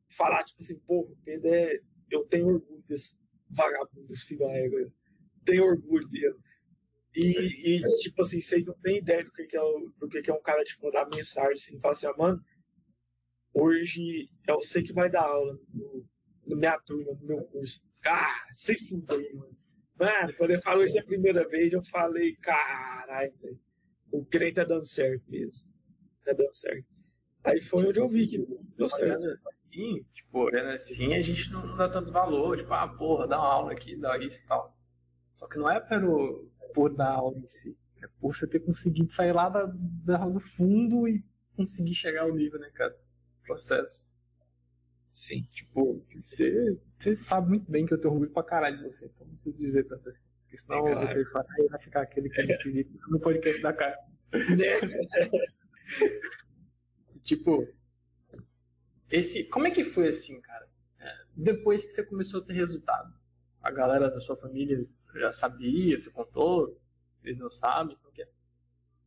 falar, tipo assim, porra, Pedro é, eu tenho orgulho desse, vagabundo, esse filho da égua. Tenho orgulho dele. E, e, tipo assim, vocês não têm ideia do que, que, é, do que, que é um cara, tipo, mandar mensagem assim, falar assim, ah, mano, hoje é você que vai dar aula no minha turma, no meu curso. Ah, sem fuder, mano. Mano, quando ele falou isso a primeira vez, eu falei, caralho, o crente tá dando certo mesmo. Tá dando certo. Aí foi onde eu vi que deu certo. Assim, tipo, olhando assim, a gente não dá tanto valor. Tipo, ah, porra, dá uma aula aqui, dá isso e tal. Só que não é pelo, por dar aula em si. É por você ter conseguido sair lá da, da, do fundo e conseguir chegar ao nível, né, cara? Processo. Sim. Tipo, você, você sabe muito bem que eu tenho orgulho pra caralho de você. Então não preciso dizer tanto assim. Porque senão é claro. eu vai ficar aquele que é esquisito no podcast da cara. Tipo, esse, como é que foi assim, cara? É, depois que você começou a ter resultado, a galera da sua família já sabia, você contou, eles não sabem, como que é?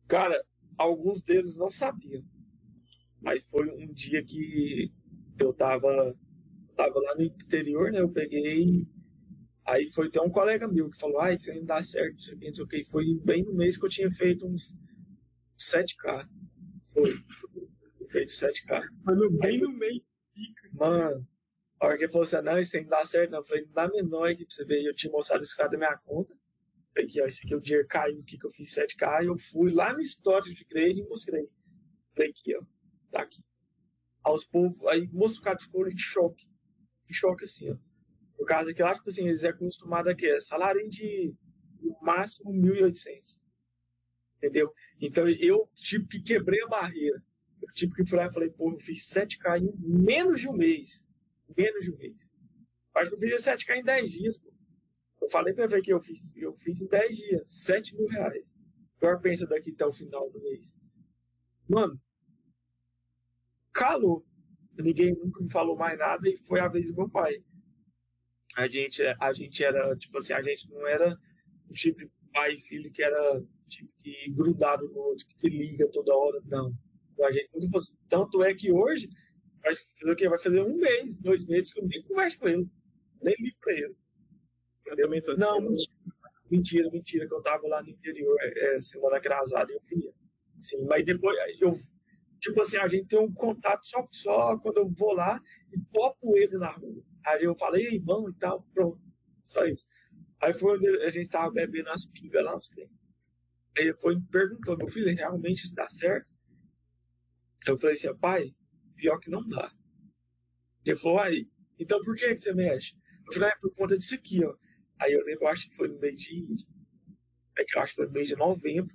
Cara, alguns deles não sabiam. Mas foi um dia que eu tava tava lá no interior, né? Eu peguei. Aí foi até um colega meu que falou, ah, isso aí não dá certo, isso aqui, não sei o que. Foi bem no mês que eu tinha feito uns 7K. Foi. feito 7K. Foi no, bem no mês. Mano, a hora que ele falou assim, não, isso aí não dá certo, não. Eu falei, não dá menor aqui pra você ver. Eu tinha mostrado esse cara da minha conta. Aqui, ó, esse aqui é o dinheiro caiu aqui que eu fiz 7K. E eu fui lá no histórico de crédito e mostrei. Falei aqui, ó. Tá aqui. Aos povos, aí moço, cara ficou em choque. Em choque, assim, ó. No caso aqui, lá, tipo assim, eles é acostumado a quê? Salário de no máximo 1.800. Entendeu? Então eu, tipo, que quebrei a barreira. Eu, tipo, que fui lá e falei, pô, eu fiz 7K em menos de um mês. Menos de um mês. Acho que eu fiz 7K em 10 dias, pô. Eu falei pra ver que eu fiz, eu fiz em 10 dias, 7 mil reais. Agora pensa daqui até o final do mês. Mano, calou. Ninguém nunca me falou mais nada e foi a vez do meu pai. A gente, a gente era, tipo assim, a gente não era o tipo de pai e filho que era tipo que grudado no outro, que liga toda hora, não. A gente nunca fosse. Tanto é que hoje vai fazer o quê? Vai fazer um mês, dois meses que eu nem converso com ele. Nem ligo pra ele. Eu também sou assim. Não, mentira, mentira, mentira, que eu tava lá no interior é, semana atrasada e eu via. Sim, mas depois eu tipo assim, a gente tem um contato só, só quando eu vou lá e topo ele na rua. Aí eu falei, ei, irmão e tal, pronto. Só isso. Aí foi onde a gente tava bebendo as pingas lá, os clientes. Aí ele foi e me perguntou, meu filho, realmente dá certo? Eu falei assim, pai, pior que não dá. Ele falou, aí, então por que, que você mexe? Eu falei, é por conta disso aqui, ó. Aí eu lembro, acho que foi no mês de. É que eu acho que foi no mês de novembro,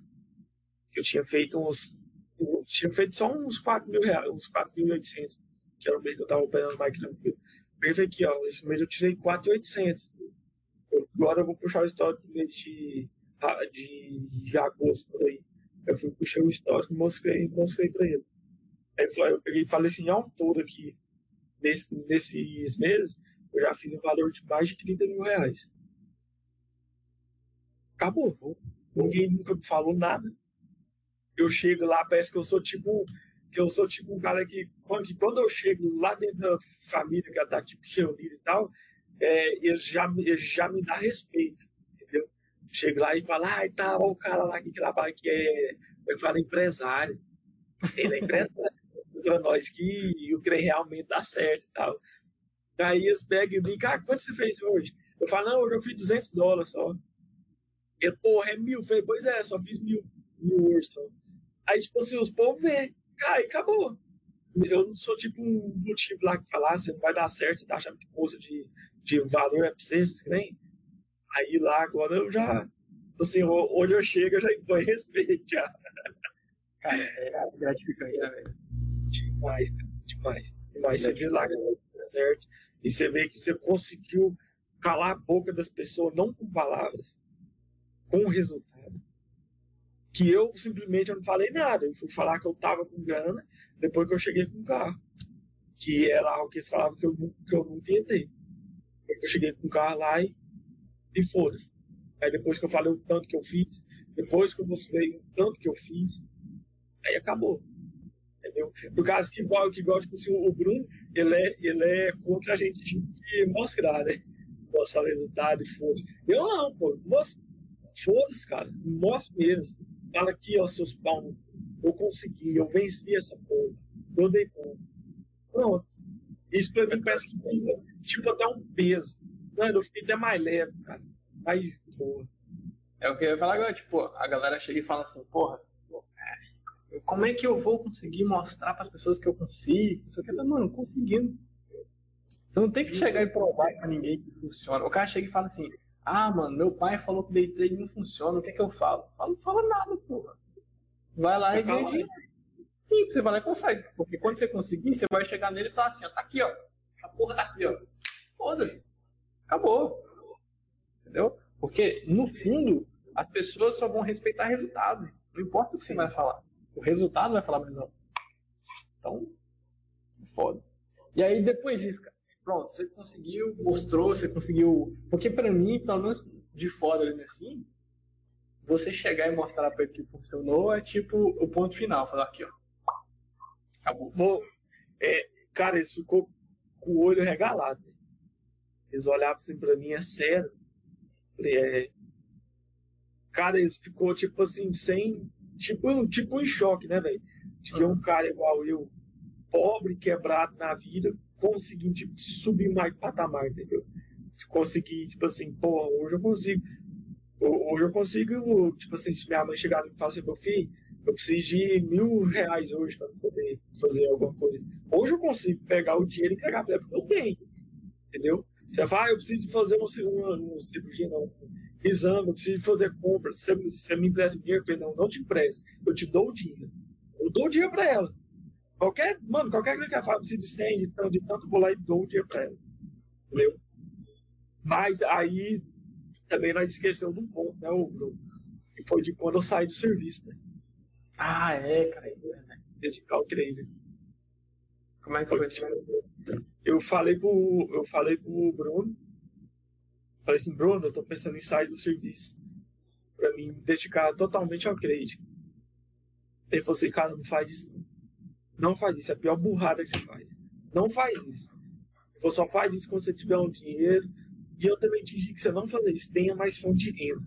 que eu tinha feito uns eu tinha feito só uns 4 mil reais, uns 4.800, que era o mês que eu tava operando mais tranquilo. Veio aqui, ó, esse mês eu tirei 4.800. Agora eu vou puxar o histórico do mês de, de, de agosto, por aí. Eu fui puxar o histórico e mostrei, mostrei pra ele. Aí eu peguei e falei assim, ao todo aqui, nesse, nesses meses, eu já fiz um valor de mais de 30 mil reais. Acabou. Ninguém nunca me falou nada eu chego lá, parece que eu sou tipo que eu sou tipo um cara que que quando eu chego lá dentro da família que tá tipo reunida e tal, é, ele, já, ele já me dá respeito, entendeu? Chego lá e falo, ah, tá, o cara lá que trabalha que é, eu falo empresário, ele é empresário, para nós que o trem realmente dá certo e tal. Aí eles pegam e brincam, ah, quanto você fez hoje? Eu falo, não, hoje eu fiz 200 dólares só. Ele, porra, é mil. Eu falei, pois é, só fiz mil, mil hoje só. Aí, tipo assim, os povos vê, cara, e acabou. Eu não sou tipo um motivo lá que falar, você não vai dar certo, você tá achando que bolsa de, de valor é pra você, que nem. Aí lá agora eu já, assim, onde eu chego, eu já imponho respeito já. Cara, é gratificante, né, velho? Demais, cara, demais. Demais. Você vê lá que tá certo, e você vê que você conseguiu calar a boca das pessoas, não com palavras, com resultado que eu simplesmente não falei nada. Eu fui falar que eu tava com grana depois que eu cheguei com o carro. Que era algo que eles falavam que eu, que eu nunca ia ter. Eu cheguei com o carro lá e, e foda-se. Aí depois que eu falei o tanto que eu fiz, depois que eu mostrei o tanto que eu fiz, aí acabou. Entendeu? Por causa que igual, que igual tipo assim, o Bruno, ele é, ele é contra a gente tipo, que mostrar, né? Mostrar o resultado e foda-se. Eu não, pô. Foda-se, cara. Mostra mesmo Fala aqui, ó, seus pau. Eu consegui, eu venci essa porra. Eu dei conta. Pronto. Isso pra mim parece que tem, tipo, até um peso. Mano, eu fiquei até mais leve, cara. Mas, porra. É o que eu ia falar agora, tipo, a galera chega e fala assim, porra, como é que eu vou conseguir mostrar para as pessoas que eu consigo? Isso aqui, mano, conseguindo. Você não tem que chegar e provar para ninguém que funciona. O cara chega e fala assim, ah, mano, meu pai falou que day trade não funciona, o que é que eu falo? Falo, não fala nada, porra. Vai lá e ganha dinheiro. Sim, você vai lá e consegue. Porque quando você conseguir, você vai chegar nele e falar assim, ó, tá aqui, ó. Essa porra tá aqui, ó. Foda-se. Acabou. Entendeu? Porque, no fundo, as pessoas só vão respeitar resultado. Não importa o que você vai falar. O resultado vai falar mais alto. Então, foda. E aí, depois disso, cara, pronto, você conseguiu, mostrou, você conseguiu. Porque para mim, pelo menos de fora assim, você chegar e mostrar para ele que funcionou é tipo o ponto final. Falar aqui, ó. Acabou. Bom, é, cara, isso ficou com o olho regalado. Né? Eles olhavam assim pra mim, é sério. Falei, é. Cara, eles ficou tipo assim, sem. Tipo, tipo em choque, né, velho? De ver um cara igual eu, pobre, quebrado na vida, conseguindo tipo, subir mais patamar, entendeu? Conseguir, tipo assim, pô, hoje eu consigo. Hoje eu consigo, tipo assim, se minha mãe chegar e falar assim, meu filho, eu preciso de mil reais hoje para poder fazer alguma coisa. Hoje eu consigo pegar o dinheiro e entregar para ela, porque eu tenho. Entendeu? Você fala, ah, eu preciso fazer uma, uma, uma cirurgia, não. Exame, eu preciso fazer compra. Você, você me empresta dinheiro? Eu falei, não, não te empresto. Eu te dou o dinheiro. Eu dou o dinheiro para ela. Qualquer, mano, qualquer coisa que ela fala, preciso de 100, de tanto, vou lá e dou o dinheiro para ela. Entendeu? Mas aí também nós esquecemos de um ponto, né, Bruno? Que foi de quando eu saí do serviço, né? Ah, é, cara. É, né? Dedicar o treino. Como é que foi? Eu falei pro, eu falei pro Bruno. Falei assim, Bruno, eu tô pensando em sair do serviço. Pra mim dedicar totalmente ao crédito. Ele falou assim, cara, não faz isso. Não faz isso. É a pior burrada que você faz. Não faz isso. Falou, só faz isso quando você tiver um dinheiro. E eu também te digo que você não fazer isso. Tenha mais fonte de renda.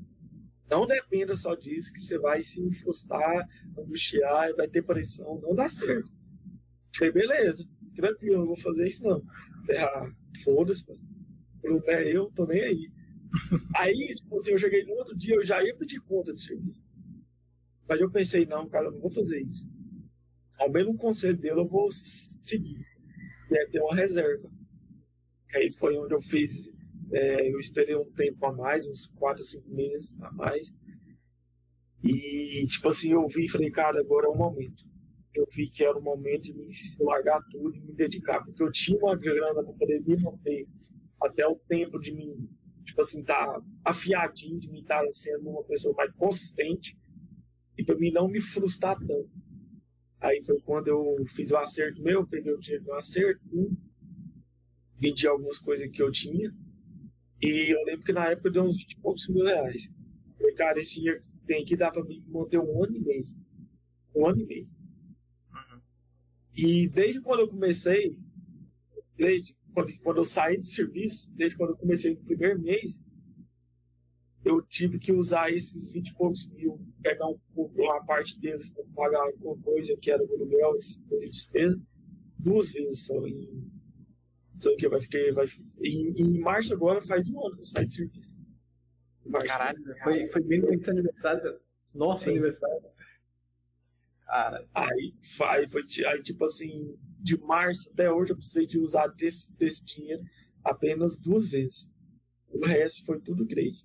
Não dependa só disso, que você vai se frustrar, angustiar vai ter pressão. Não dá certo. Falei, beleza, tranquilo, não vou fazer isso não. Ah, foda-se, não é eu, tô nem aí. aí, tipo assim, eu cheguei no outro dia, eu já ia pedir conta de serviço. Mas eu pensei, não, cara, eu não vou fazer isso. Ao um conselho dele eu vou seguir. E é ter uma reserva. Que aí foi onde eu fiz é, eu esperei um tempo a mais, uns 4, 5 meses a mais. E, tipo assim, eu vi e falei, cara, agora é o momento. Eu vi que era o momento de me largar tudo e me dedicar, porque eu tinha uma grana para poder me manter até o tempo de mim, tipo assim, tá afiadinho, de me estar sendo uma pessoa mais consistente e para mim não me frustrar tanto. Aí foi quando eu fiz o acerto meu, peguei o dinheiro do acerto, vendi algumas coisas que eu tinha e eu lembro que na época deu uns 20 e poucos mil reais. Eu falei, cara, esse dinheiro tem que dar pra mim manter um ano e meio. Um ano e meio. Uhum. E desde quando eu comecei, desde quando, quando eu saí de serviço, desde quando eu comecei no primeiro mês, eu tive que usar esses 20 e poucos mil, pegar um pouco, uma parte deles para pagar alguma coisa que era o aluguel, essas coisas de despesa, duas vezes só em então, que vai ficar. Vai, em, em março agora faz um ano que eu saí de serviço. Março, Caralho, foi, foi bem no seu aniversário. Nosso Sim. aniversário. Cara. Aí, aí foi aí, tipo assim, de março até hoje eu precisei de usar desse, desse dinheiro apenas duas vezes. O resto foi tudo grade.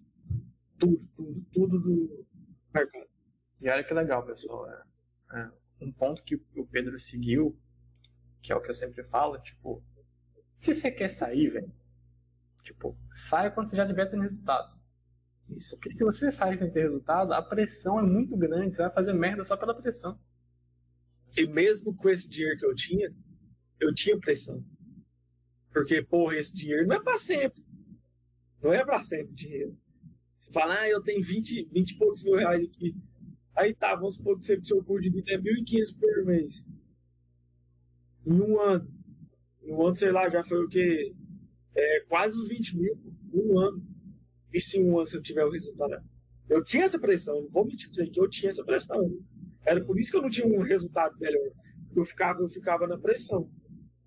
Tudo, tudo, tudo do mercado. E olha que legal, pessoal. É, é, um ponto que o Pedro seguiu, que é o que eu sempre falo, tipo, se você quer sair, velho, tipo, saia quando você já tiver tendo resultado. Isso. Porque se você sair sem ter resultado, a pressão é muito grande, você vai fazer merda só pela pressão. E mesmo com esse dinheiro que eu tinha, eu tinha pressão. Porque, porra, esse dinheiro não é pra sempre. Não é pra sempre dinheiro. Você fala, ah, eu tenho 20, 20 e poucos mil reais aqui. Aí tá, vamos supor que você, seu curso de vida é 1.500 por mês. Em um ano. No ano, sei lá, já foi o quê? É, quase os 20 mil, um ano. E se um ano eu tiver o resultado? Eu tinha essa pressão, não vou mentir dizer que eu tinha essa pressão. Era por isso que eu não tinha um resultado melhor. Eu ficava, eu ficava na pressão.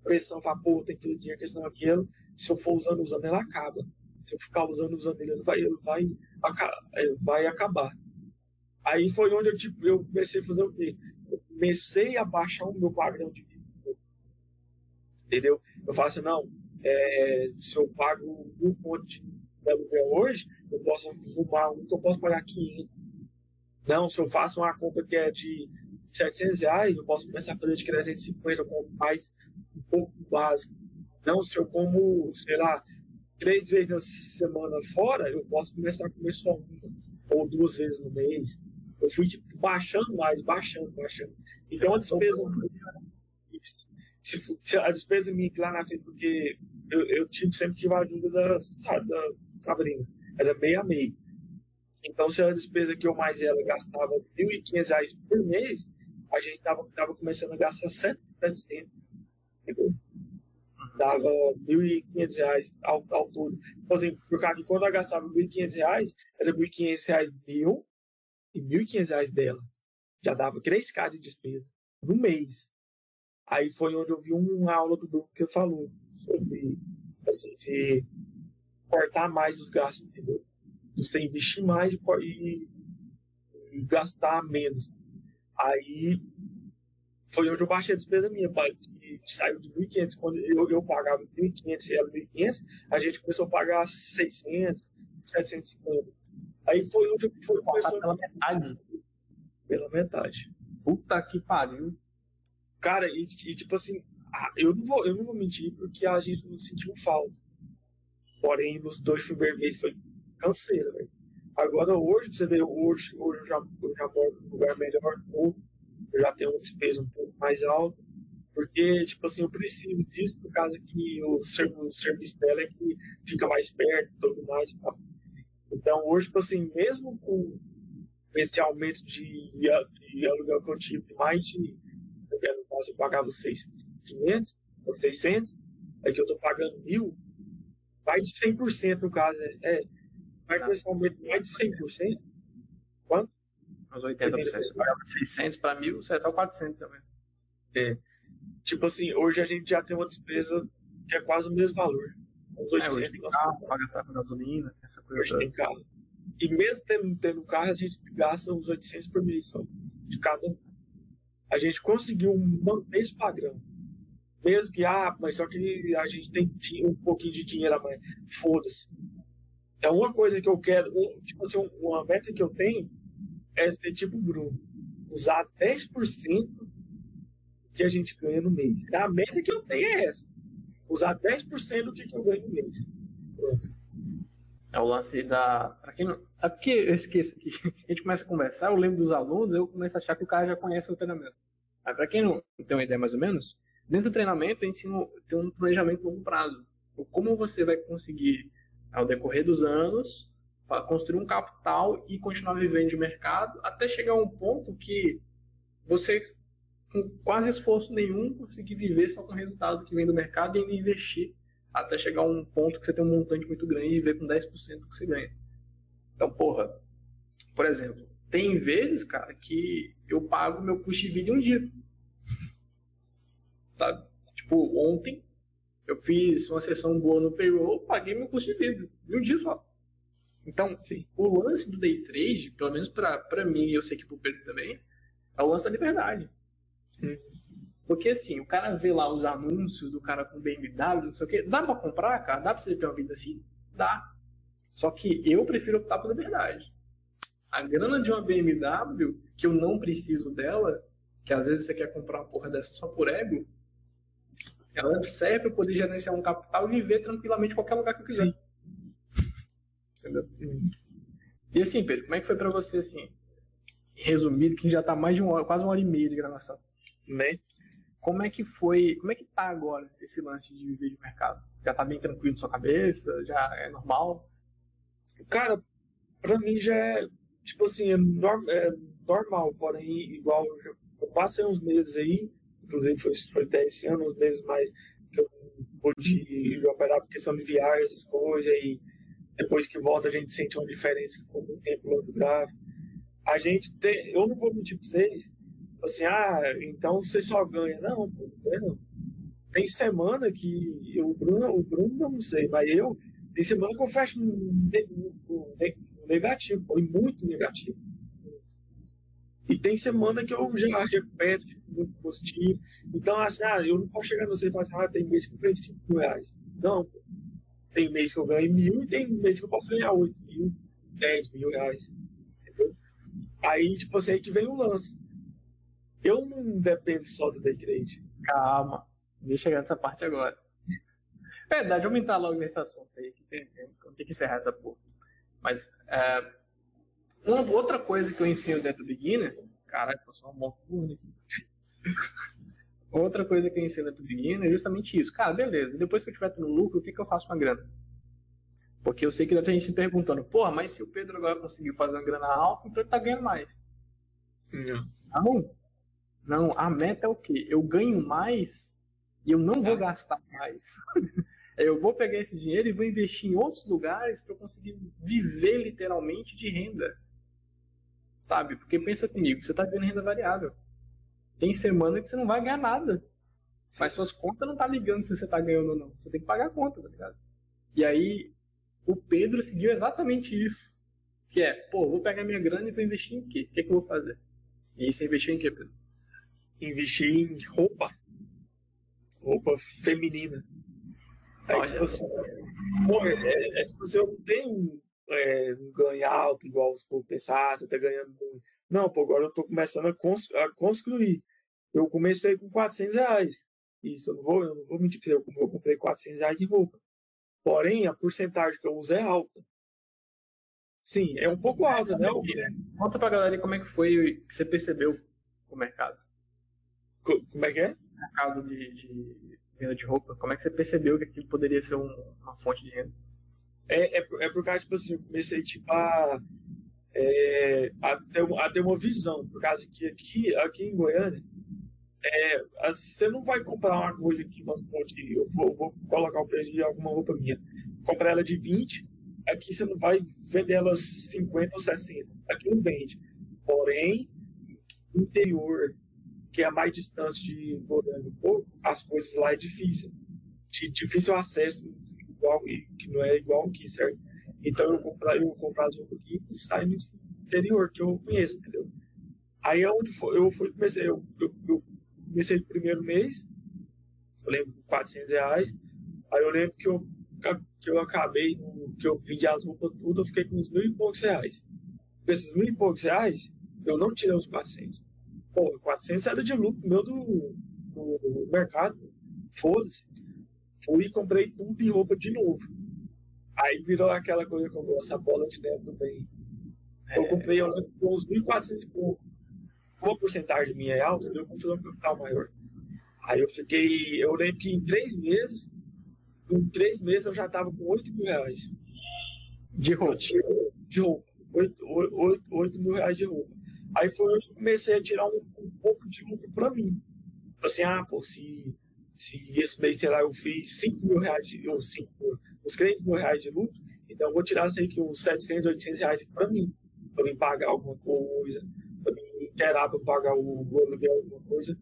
Pressão, falar, pô, tem fazer dinheiro, questão aquilo. Se eu for usando, usando, ela acaba. Se eu ficar usando, usando ele, vai, ele vai, ele vai acabar. Aí foi onde eu, tipo, eu comecei a fazer o quê? Eu comecei a baixar o meu padrão de entendeu? Eu falo assim, não, é, se eu pago um ponto de aluguel hoje, eu posso arrumar um que eu posso pagar 500. Não, se eu faço uma compra que é de 700 reais, eu posso começar a fazer de 350, eu compro mais um pouco básico. Não, se eu como, sei lá, três vezes na semana fora, eu posso começar a comer só uma ou duas vezes no mês. Eu fui tipo, baixando mais, baixando, baixando. Então a despesa se, se a despesa minha lá na frente, porque eu, eu tive, sempre tive a ajuda da, da Sabrina, era meio a meio. Então, se a despesa que eu mais ela gastava R$ 1.500 por mês, a gente estava tava começando a gastar 700, entendeu? Dava R$ 1.500 ao, ao todo. Então, assim, por causa que quando eu gastava R$ 1.500, era R$ 1.500 meu e R$ 1.500 dela. Já dava 3K de despesa no mês. Aí foi onde eu vi uma aula do Bruno que falou sobre assim, você cortar mais os gastos, entendeu? Você investir mais e, e, e gastar menos. Aí foi onde eu baixei a despesa minha, pai saiu de 1.500, quando eu, eu pagava 1.500 e ela 1.500, a gente começou a pagar 600, 750. Aí foi onde foi, começou... Pela metade. Pela metade. Puta que pariu. Cara, e, e tipo assim, eu não, vou, eu não vou mentir porque a gente não sentiu falta. Porém, nos dois primeiros meses foi canseira, velho. Agora, hoje, você vê, hoje, hoje eu já, eu já moro num lugar melhor, eu já tenho uma despesa um pouco mais alta. Porque, tipo assim, eu preciso disso por causa que o, serviço dela é que fica mais perto e tudo mais. Tá? Então, hoje, tipo assim, mesmo com esse aumento de, de aluguel que eu tive, mais de, eu, no caso, eu pagava 600, ou 600, é que eu tô pagando mil, mais de 100% no caso, é, é vai com esse aumento mais de 100%, quanto? Uns 80%. Você pagava 600 para mil, você é só 400 também. É. Tipo assim, hoje a gente já tem uma despesa que é quase o mesmo valor. Uns 800, é, hoje tem carro para gastar com gasolina, tem essa coisa. Hoje tem carro. E mesmo tendo, tendo carro, a gente gasta uns 800 por mês de cada um. A gente conseguiu manter esse padrão. Mesmo que, ah, mas só que a gente tem um pouquinho de dinheiro a mais. Foda-se. É uma coisa que eu quero, tipo assim, uma meta que eu tenho é ser tipo Bruno. Usar 10% que a gente ganha no mês. A meta que eu tenho é essa. Usar 10% do que, que eu ganho no mês. Pronto. É o lance da. Pra quem não... É porque eu esqueço que a gente começa a conversar, eu lembro dos alunos, eu começo a achar que o cara já conhece o treinamento. Mas pra quem não tem uma ideia mais ou menos, dentro do treinamento eu ensino tem um planejamento longo prazo. Como você vai conseguir, ao decorrer dos anos, construir um capital e continuar vivendo de mercado até chegar a um ponto que você com quase esforço nenhum, conseguir viver só com o resultado que vem do mercado e ainda investir até chegar a um ponto que você tem um montante muito grande e viver com 10% do que você ganha. Então, porra, por exemplo, tem vezes, cara, que eu pago meu custo de vida em um dia. Sabe? Tipo, ontem eu fiz uma sessão boa no payroll, paguei meu custo de vida em um dia só. Então, Sim. o lance do day trade, pelo menos para mim e eu sei que pro Pedro também, é o lance da liberdade. Porque assim, o cara vê lá os anúncios do cara com BMW, não sei o quê. Dá pra comprar, cara? Dá pra você ter uma vida assim? Dá. Só que eu prefiro optar pela liberdade. A grana de uma BMW, que eu não preciso dela, que às vezes você quer comprar uma porra dessa só por ego, ela serve para poder gerenciar um capital e viver tranquilamente em qualquer lugar que eu quiser. Entendeu? E assim, Pedro, como é que foi para você, assim, resumido, que já tá mais de uma hora, quase uma hora e meia de gravação? Né? Como é que foi, como é que tá agora esse lance de viver de mercado? Já tá bem tranquilo na sua cabeça? Já é normal? Cara, pra mim já é, tipo assim, é, norm, é normal, porém, igual, eu, passei uns meses aí, inclusive foi, foi até esse ano, uns meses mais que eu pude operar por questão de viagem, essas coisas, e depois que volta a gente sente uma diferença com o tempo lá do gráfico. A gente tem, eu não vou mentir pra vocês, assim, ah, então você só ganha. Não, não. Tem semana que eu, o Bruno, o Bruno não sei, mas eu, tem semana que eu fecho negativo, foi muito negativo. E tem semana que eu já recupero, fico muito positivo. Então, assim, ah, eu não posso chegar no você e falar assim, ah, tem mês que eu ganho 5 mil reais. Não, tem mês que eu ganho mil e tem mês que eu posso ganhar 8 mil, 10 mil reais. Entendeu? Aí, tipo assim, aí que vem o lance. Eu não dependo só do day trade. Calma, deixa chegar nessa parte agora. Verdade, vamos entrar logo nesse assunto aí, que tem, tem que encerrar essa porra. Mas, é, uma outra coisa que eu ensino dentro do beginner, caralho, passou um monte aqui. outra coisa que eu ensino dentro do beginner é justamente isso. Cara, beleza, depois que eu estiver tendo lucro, o que, que eu faço com a grana? Porque eu sei que deve ter gente se perguntando, porra, mas se o Pedro agora conseguiu fazer uma grana alta, então ele tá ganhando mais. Não. Não, não, a meta é o quê? Eu ganho mais E eu não vou gastar mais. eu vou pegar esse dinheiro e vou investir em outros lugares para eu conseguir viver literalmente de renda. Sabe? Porque pensa comigo, você está ganhando renda variável. Tem semana que você não vai ganhar nada. Mas suas contas não tá ligando se você tá ganhando ou não. Você tem que pagar a conta, tá ligado? E aí, o Pedro seguiu exatamente isso. Que é, pô, vou pegar minha grana e vou investir em quê? O que, é que eu vou fazer? E aí você investiu em quê, Pedro? Investir em roupa. Roupa feminina. Olha tipo assim, pô, é, é, é, tipo assim, eu não tenho é, um ganho alto, igual os povos pensar, você tá ganhando muito. Não, pô, agora eu tô começando a, cons a construir. Eu comecei com 400 reais. Isso, eu não vou, eu não vou mentir pra você, eu comprei 400 reais de roupa. Porém, a porcentagem que eu uso é alta. Sim, é um pouco alta, né? Conta pra galera como é que foi que você percebeu o mercado. Como é que é? Mercado de, de venda de roupa. Como é que você percebeu que aquilo poderia ser um, uma fonte de renda? É, é, é por causa, tipo assim, eu comecei, tipo, a, é, a, ter, a ter uma visão. Por causa que aqui, aqui em Goiânia, é, você não vai comprar uma coisa que, vamos supor, eu vou, vou, colocar o preço de alguma roupa minha, comprar ela de 20, aqui você não vai vender elas 50 ou 60, aqui não vende. Porém, interior, que é mais distante de Goiânia um pouco, as coisas lá é difícil. De difícil acesso, igual, que não é igual aqui, certo? Então eu comprar, eu comprar as roupas aqui e sai no interior, que eu conheço, entendeu? Aí é onde eu fui, comecei, eu, eu, eu comecei no primeiro mês, eu lembro, 400 reais. Aí eu lembro que eu, que eu acabei, que eu vendi as roupas tudo, eu fiquei com uns mil e poucos reais. Com esses mil e poucos reais, eu não tirei os 400. Pô, 400 era de lucro meu do, do mercado. Foda-se. Fui e comprei tudo de roupa de novo. Aí virou aquela coisa que eu gosto, a bola de neve também. Eu comprei, eu lembro, uns 1.400 e pouco uma porcentagem minha é alta, eu confio um capital maior. Aí eu fiquei, eu lembro que em três meses, em três meses eu já estava com 8 mil reais. De roupa? De roupa. 8, 8, 8 mil reais de roupa. Aí foi onde comecei a tirar um, um pouco de lucro para mim. Assim, ah, pô, se, se esse mês, sei lá, eu fiz 5 mil reais, de, ou 5, uns 3 mil reais de lucro, então eu vou tirar, sei que uns 700, 800 reais para mim, para mim pagar alguma coisa, terá para pagar o, o aluguel, alguma coisa.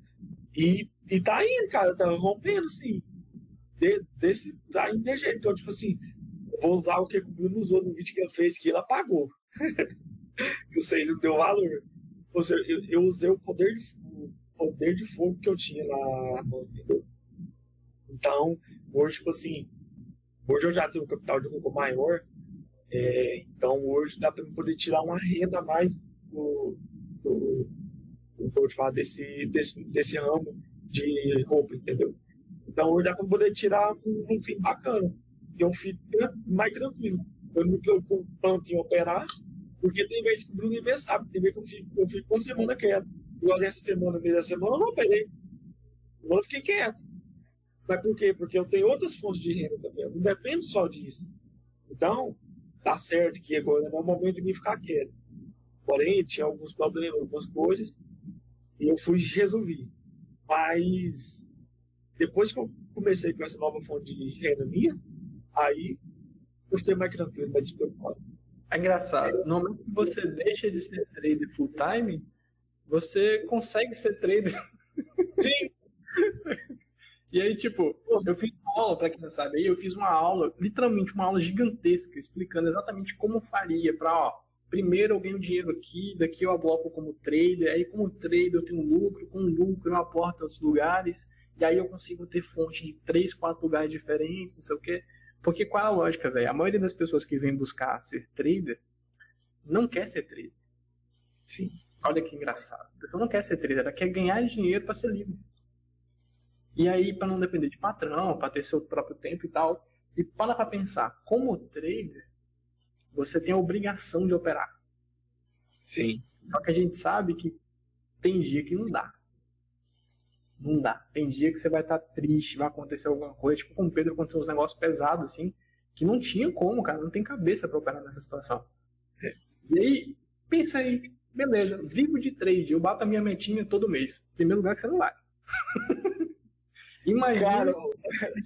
E, e tá indo, cara, tá rompendo, assim. De, desse, tá indo de jeito. Então, tipo assim, vou usar o que o Bruno usou no vídeo que ele fez, que ele apagou. que vocês não deu valor. Eu, eu usei o poder de, o poder de fogo que eu tinha lá? Então, hoje, tipo assim, hoje eu já tenho um capital de roupa maior, é, então hoje dá para poder tirar uma renda a mais do, do, te falar desse, desse, desse ramo de roupa, entendeu? Então hoje dá para poder tirar um lucro bacana, que eu fico mais tranquilo. Eu não me preocupo tanto em operar, porque tem vezes que o Bruno nem sabe, tem vezes que eu fico, eu fico uma semana quieto. Igual essa semana, mês da semana, eu não operei. Eu fiquei quieto. Mas por quê? Porque eu tenho outras fontes de renda também. Eu não dependo só disso. Então, tá certo que agora não é o momento de me ficar quieto. Porém, tinha alguns problemas, algumas coisas, e eu fui resolver. Mas depois que eu comecei com essa nova fonte de renda minha, aí eu fiquei mais tranquilo, mais despreocupado. É engraçado. No momento que você deixa de ser trader full time, você consegue ser trader. Sim. e aí, tipo, eu fiz uma aula, para quem não sabe, aí eu fiz uma aula, literalmente uma aula gigantesca, explicando exatamente como faria para, ó, primeiro eu ganho dinheiro aqui, daqui eu abloco como trader, aí como trader eu tenho lucro, com lucro eu aporto em outros lugares, e aí eu consigo ter fonte de três, quatro lugares diferentes, não sei o quê. Porque qual é a lógica, velho? A maioria das pessoas que vem buscar ser trader não quer ser trader. Sim. Olha que engraçado. A pessoa não quer ser trader, ela quer ganhar dinheiro para ser livre. E aí, para não depender de patrão, para ter seu próprio tempo e tal. E para para pensar, como trader, você tem a obrigação de operar. Sim. Só que a gente sabe que tem dia que não dá. Não dá. Tem dia que você vai estar triste, vai acontecer alguma coisa. Tipo, com o Pedro aconteceu uns negócios pesados, assim, que não tinha como, cara. Não tem cabeça para operar nessa situação. É. E aí, pensa aí, beleza, vivo de trade, eu bato a minha metinha todo mês. Primeiro lugar que você não vai. Imagina. Cara,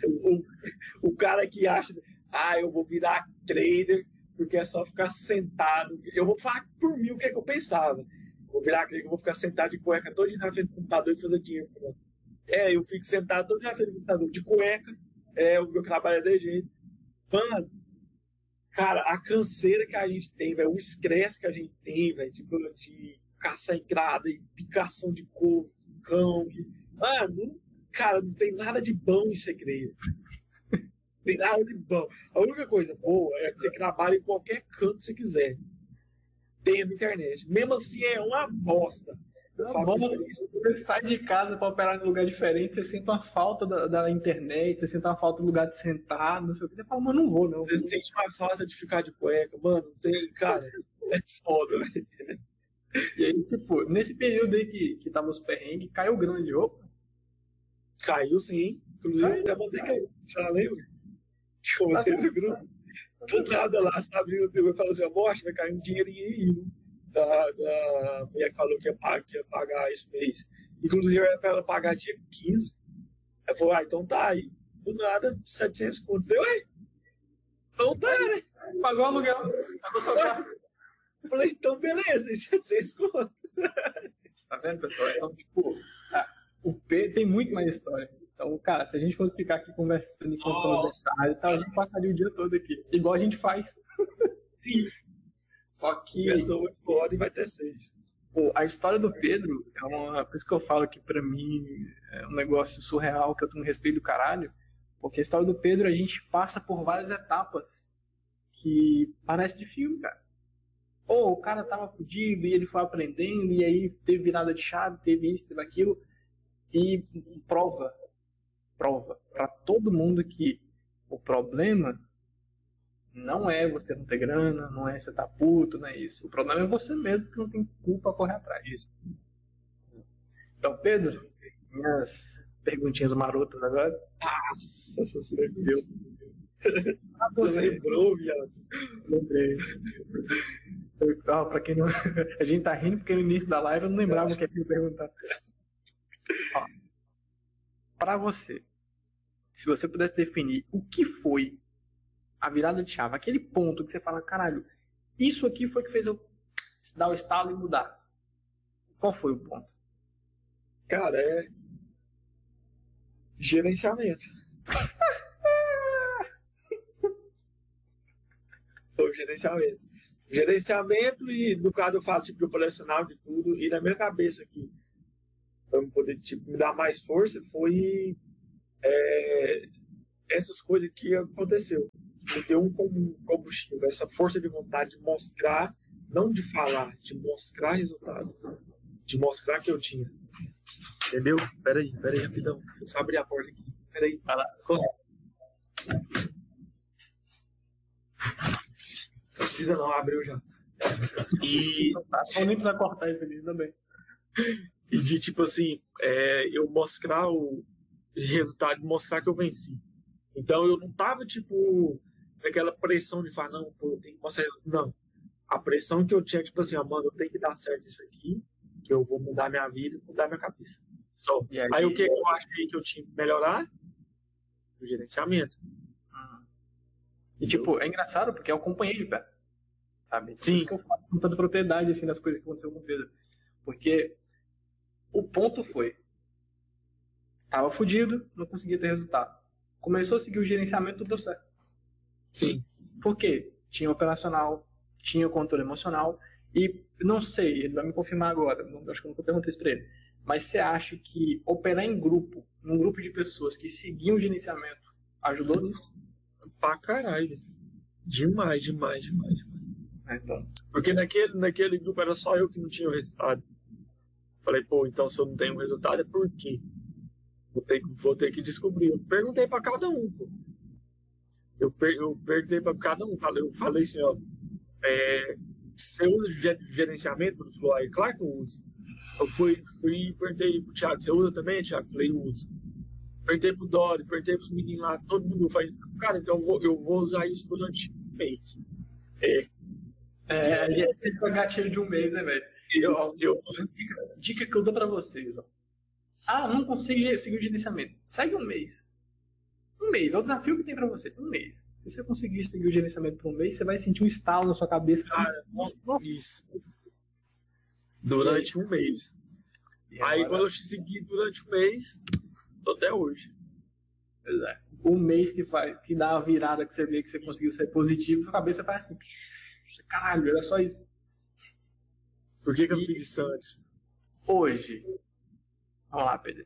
o, o, o cara que acha, ah, eu vou virar trader porque é só ficar sentado. Eu vou falar por mim o que é que eu pensava. Vou virar trader, eu vou ficar sentado de cueca todo dia na frente do computador e fazer dinheiro. É, eu fico sentado todo dia na frente do computador de cueca. É, o meu trabalho é de jeito. Mano, cara, a canseira que a gente tem, velho, o estresse que a gente tem, velho, tipo, de caçar entrada e picação de corpo, cão. E... Mano, cara, não tem nada de bom em segredo. tem nada de bom. A única coisa boa é que você trabalha em qualquer canto que você quiser. Tem na internet. Mesmo assim, é uma bosta. Tá bom, você sai de casa para operar em um lugar diferente, você sente uma falta da, da, internet, você sente uma falta do lugar de sentar, não sei o que. Você fala, mas não vou, não. Você sente mais fácil de ficar de cueca, mano. Tem, cara, é foda, velho. E aí, tipo, nesse período aí que, que tava os perrengues, caiu grande, opa. Caiu sim. Inclusive, caiu. eu mandei cair. Já lembro. Eu no grupo. Do nada lá, sabe? Eu falei assim, morte, vai cair um dinheirinho aí, da, da mulher que falou que ia pagar, que ia pagar esse mês. Inclusive, era pra ela pagar dia 15. Ela falou, ah, então tá aí. Do nada, 700 conto. Falei, ué? Então tá, né? Pagou o aluguel. Pagou seu carro. Falei, então beleza, 700 conto. Tá vendo, pessoal? Então, tipo, ah, o P tem muito mais história. Então, cara, se a gente fosse ficar aqui conversando e contando os detalhes, a gente passaria o dia todo aqui. Igual a gente faz. Sim. Só que. Pessoa pode vai ter seis. Pô, a história do Pedro é uma. Por isso que eu falo que pra mim é um negócio surreal, que eu tenho respeito do caralho. Porque a história do Pedro, a gente passa por várias etapas que parece de filme, cara. Ou o cara tava fudido e ele foi aprendendo, e aí teve virada de chave, teve isso, teve aquilo. E prova, prova para todo mundo que o problema não é você não ter grana, não é você tá puto, não é isso. O problema é você mesmo que não tem culpa a correr atrás disso. Então, Pedro, minhas perguntinhas marotas agora. Nossa, essas perguntas. Ah, você lembrou, viado? Lembrei. Ah, pra quem não. A gente tá rindo porque no início da live eu não lembrava o que é eu ia perguntar. Ó, pra você, se você pudesse definir o que foi a virada de chave, aquele ponto que você fala, caralho, isso aqui foi que fez eu dar o estalo e mudar. Qual foi o ponto? Cara, é gerenciamento. foi o gerenciamento. Gerenciamento e, no caso, eu falo tipo, de operacional de tudo, e na minha cabeça aqui, para poder tipo, me dar mais força, foi é, essas coisas que aconteceu me deu um combustível, essa força de vontade de mostrar, não de falar, de mostrar resultado, de mostrar que eu tinha. Entendeu? Peraí, peraí, rapidão. Você só abrir a porta aqui. Peraí. Vai lá. Precisa não, abriu já. E. Não nem precisa cortar isso ali também. E de tipo assim, é, eu mostrar o resultado, mostrar que eu venci. Então eu não tava tipo aquela pressão de falar, não, pô, eu tenho que mostrar. Não. A pressão que eu tinha, tipo assim, ó, mano, eu tenho que dar certo isso aqui, que eu vou mudar minha vida, mudar minha cabeça. Só. Aí, aí, o que eu achei que eu tinha que melhorar? O gerenciamento. Uhum. E, tipo, é engraçado porque eu acompanhei de pé. Sabe? Sim. Por isso que eu falo com tanta propriedade, assim, das coisas que aconteceram com o Pedro. Porque o ponto foi, tava fudido, não conseguia ter resultado. Começou a seguir o gerenciamento, tudo deu certo. Sim. Por quê? Tinha operacional, tinha controle emocional e não sei, ele vai me confirmar agora, não, acho que eu nunca perguntei isso pra ele. Mas você acha que operar em grupo, num grupo de pessoas que seguiam o gerenciamento, ajudou nisso? Pra caralho. Demais, demais, demais, demais. É, então. Porque naquele, naquele grupo era só eu que não tinha o resultado. Falei, pô, então se eu não tenho resultado é por quê? Vou ter, vou ter que descobrir. Eu perguntei para cada um, pô eu, per, eu perguntei para cada um, eu falei assim, ó, é, você usa gerenciamento? Ele falou, claro que eu uso. Eu fui, fui e perguntei pro Thiago, você usa também, Thiago? Falei, uso. Perguntei pro Dori, perguntei pros meninos lá, todo mundo falei, cara, então eu vou, eu vou usar isso durante um mês. É. É, a gente sempre com gatilho de um mês, né, velho? Eu, eu, dica, que eu dou pra vocês, ó. Ah, não consigo seguir o gerenciamento. Segue um mês. Um mês. É o desafio que tem para você. Um mês. Se você conseguir seguir o gerenciamento por um mês, você vai sentir um estalo na sua cabeça. Assim, isso. Durante um mês. Aí quando eu segui durante um mês, tô até hoje. É. Um mês que, faz, que dá a virada que você vê que você conseguiu ser positivo, a cabeça faz assim. Caralho, era só isso. Por que, que eu fiz isso antes? Hoje. Vamos lá, Pedro.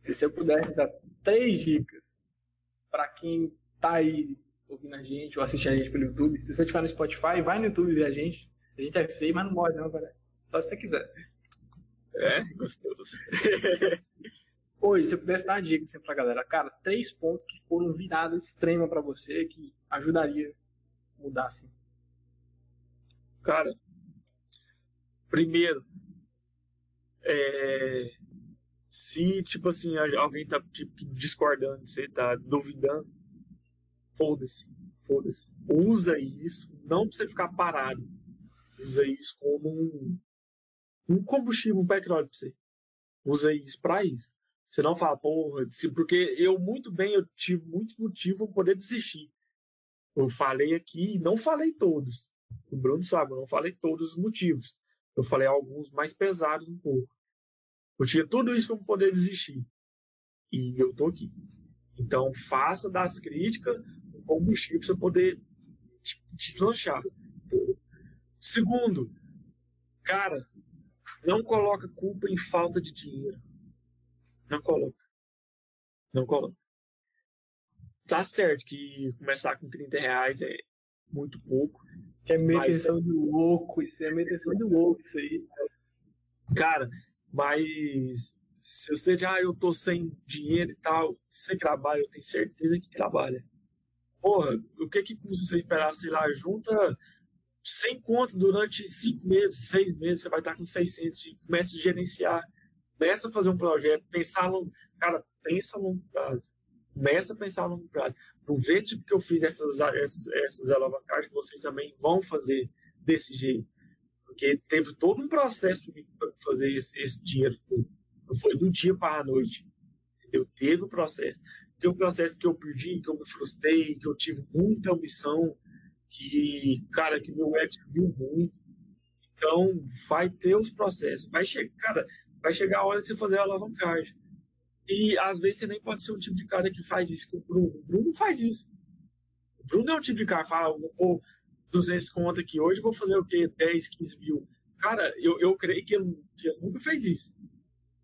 Se você pudesse dar três dicas para quem tá aí ouvindo a gente ou assistindo a gente pelo YouTube, se você estiver no Spotify, vai no YouTube ver a gente. A gente é feio, mas não morre não, velho. Só se você quiser. É, gostoso. Hoje, se você pudesse dar uma dica assim, pra galera, cara, três pontos que foram virada extrema para você que ajudaria a mudar assim. Cara, primeiro, é, se, tipo assim, alguém tá tipo, discordando, você tá duvidando, foda-se, foda-se. Usa isso, não pra você ficar parado. Usa isso como um, um combustível, um petróleo pra você. Usa isso pra isso. Você não fala, porra, porque eu muito bem, eu tive muitos motivos para poder desistir. Eu falei aqui, não falei todos. O Bruno sabe, eu não falei todos os motivos. Eu falei alguns mais pesados um pouco. Eu tinha tudo isso para poder desistir. E eu tô aqui. Então, faça das críticas um combustível para você poder deslanchar. Segundo, cara, não coloca culpa em falta de dinheiro. Não coloca. Não coloca. Tá certo que começar com 30 reais é muito pouco. Que é meteção é... de louco, isso é meteção de louco, isso aí. Cara, mas se você já, ah, eu tô sem dinheiro e tal, você trabalha, eu tenho certeza que trabalha. Porra, o que que custa você esperar, sei lá, junta sem conta durante cinco meses, seis meses, você vai estar com 600 e começa a gerenciar, começa a fazer um projeto, pensar no, cara, pensa a longo prazo, começa a pensar a longo prazo. Aproveite que eu fiz essas, essas, essas alavancagens, vocês também vão fazer desse jeito. Porque teve todo um processo para fazer esse, esse dinheiro. Não foi do dia para a noite. Entendeu? Teve um processo. Teve um processo que eu perdi, que eu me frustrei, que eu tive muita ambição, que, cara, que meu ego subiu muito. Então, vai ter os processos. Vai chegar, cara, vai chegar a hora de você fazer a alavancagem. E às vezes você nem pode ser o tipo de cara que faz isso com o Bruno. O Bruno faz isso. O Bruno é um tipo de cara que fala, vou pôr 200 conto aqui hoje, vou fazer o quê? 10, 15 mil. Cara, eu, eu creio que ele, nunca fez isso.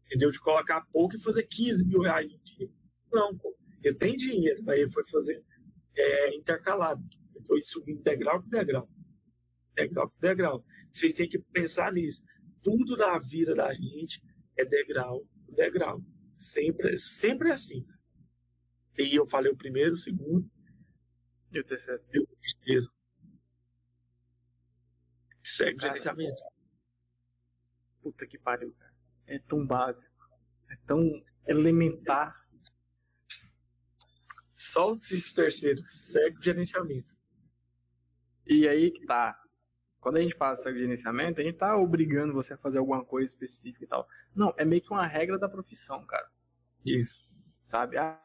Entendeu? De colocar pouco e fazer 15 mil reais no dia. Não, pô. Ele tem dinheiro, mas ele foi fazer é, intercalado. Ele foi subir degrau por degrau. Degrau por degrau. Vocês têm que pensar nisso. Tudo na vida da gente é degrau por degrau. Sempre, sempre é assim. E eu falei o primeiro, o segundo. E o terceiro. E o terceiro. Segue o gerenciamento. Puta que pariu, cara. É tão básico. É tão elementar. Só o terceiro. Segue o gerenciamento. E aí que tá. Quando a gente fala o gerenciamento, a gente tá obrigando você a fazer alguma coisa específica e tal. Não, é meio que uma regra da profissão, cara. Isso. Sabe? Ah,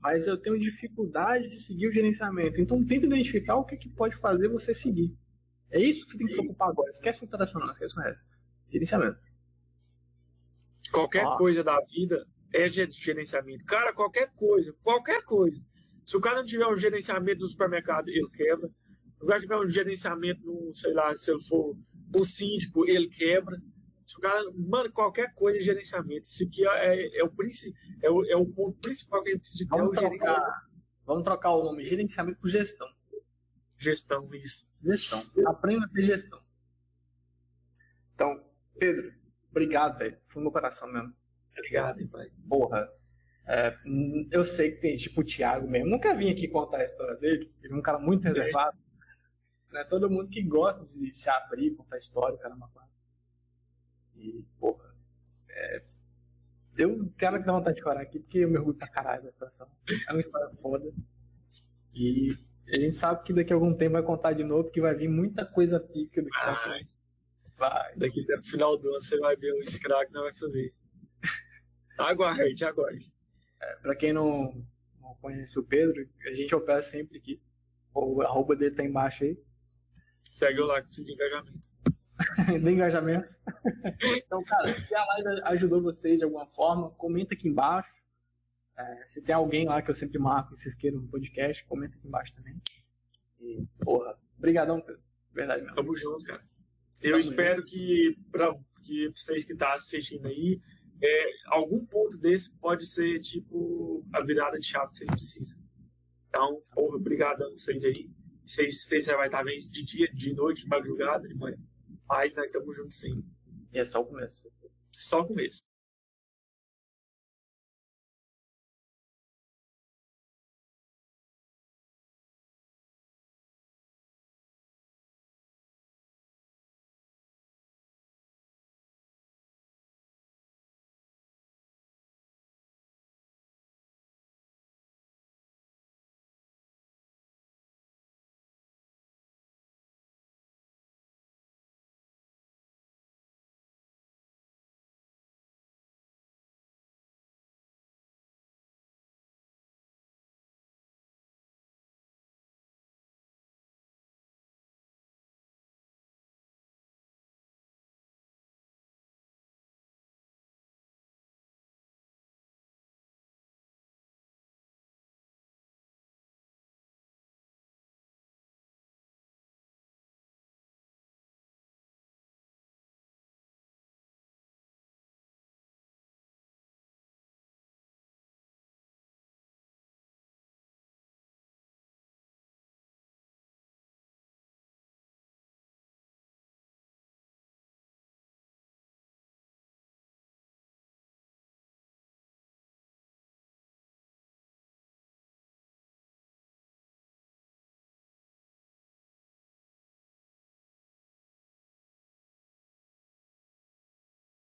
mas eu tenho dificuldade de seguir o gerenciamento. Então tenta identificar o que, é que pode fazer você seguir. É isso que você tem que preocupar agora. Esquece o internacional, esquece o resto. Gerenciamento. Qualquer ah. coisa da vida é gerenciamento. Cara, qualquer coisa, qualquer coisa. Se o cara não tiver um gerenciamento no supermercado, ele quebra. Se o cara tiver um gerenciamento no, sei lá, se ele for o síndico, ele quebra. Se o cara, mano, qualquer coisa é gerenciamento. Isso aqui é, é, o, é, o, é o ponto principal que a gente precisa de ter, vamos é o trocar, gerenciamento. Vamos trocar o nome gerenciamento por gestão. Gestão, isso. Gestão. Aprenda a ter gestão. Então, Pedro, obrigado, velho. Foi no meu coração mesmo. Obrigado, hein, pai. Porra. É, eu sei que tem tipo o Thiago mesmo. Nunca vim aqui contar a história dele. Ele é um cara muito reservado. Não é todo mundo que gosta de se abrir, contar história, caramba. E, porra. É, eu tenho que dar vontade de chorar aqui porque eu me orgulho pra caralho da situação. É uma história foda. E a gente sabe que daqui a algum tempo vai contar de novo, que vai vir muita coisa pica do que vai. vai. Daqui até o final do ano você vai ver o Scrag que não vai fazer. Aguarde, aguarde. É, pra quem não, não conhece o Pedro, a gente opera sempre aqui. O arroba dele tá embaixo aí. Segue o que de engajamento. de engajamento. então, cara, se a live ajudou vocês de alguma forma, comenta aqui embaixo. É, se tem alguém lá que eu sempre marco e vocês queiram no podcast, comenta aqui embaixo também. E, porra, brigadão, Pedro. Verdade mesmo. Tamo junto, cara. Eu Tamo espero junto. que, pra, que vocês que estão tá assistindo aí, é, algum ponto desse pode ser, tipo, a virada de chave que vocês precisam. Então, porra, obrigado a vocês aí. Vocês, vocês vai estar vendo isso de dia, de noite, de madrugada, de manhã. Mas nós estamos juntos sim. E é só o começo. Só o começo.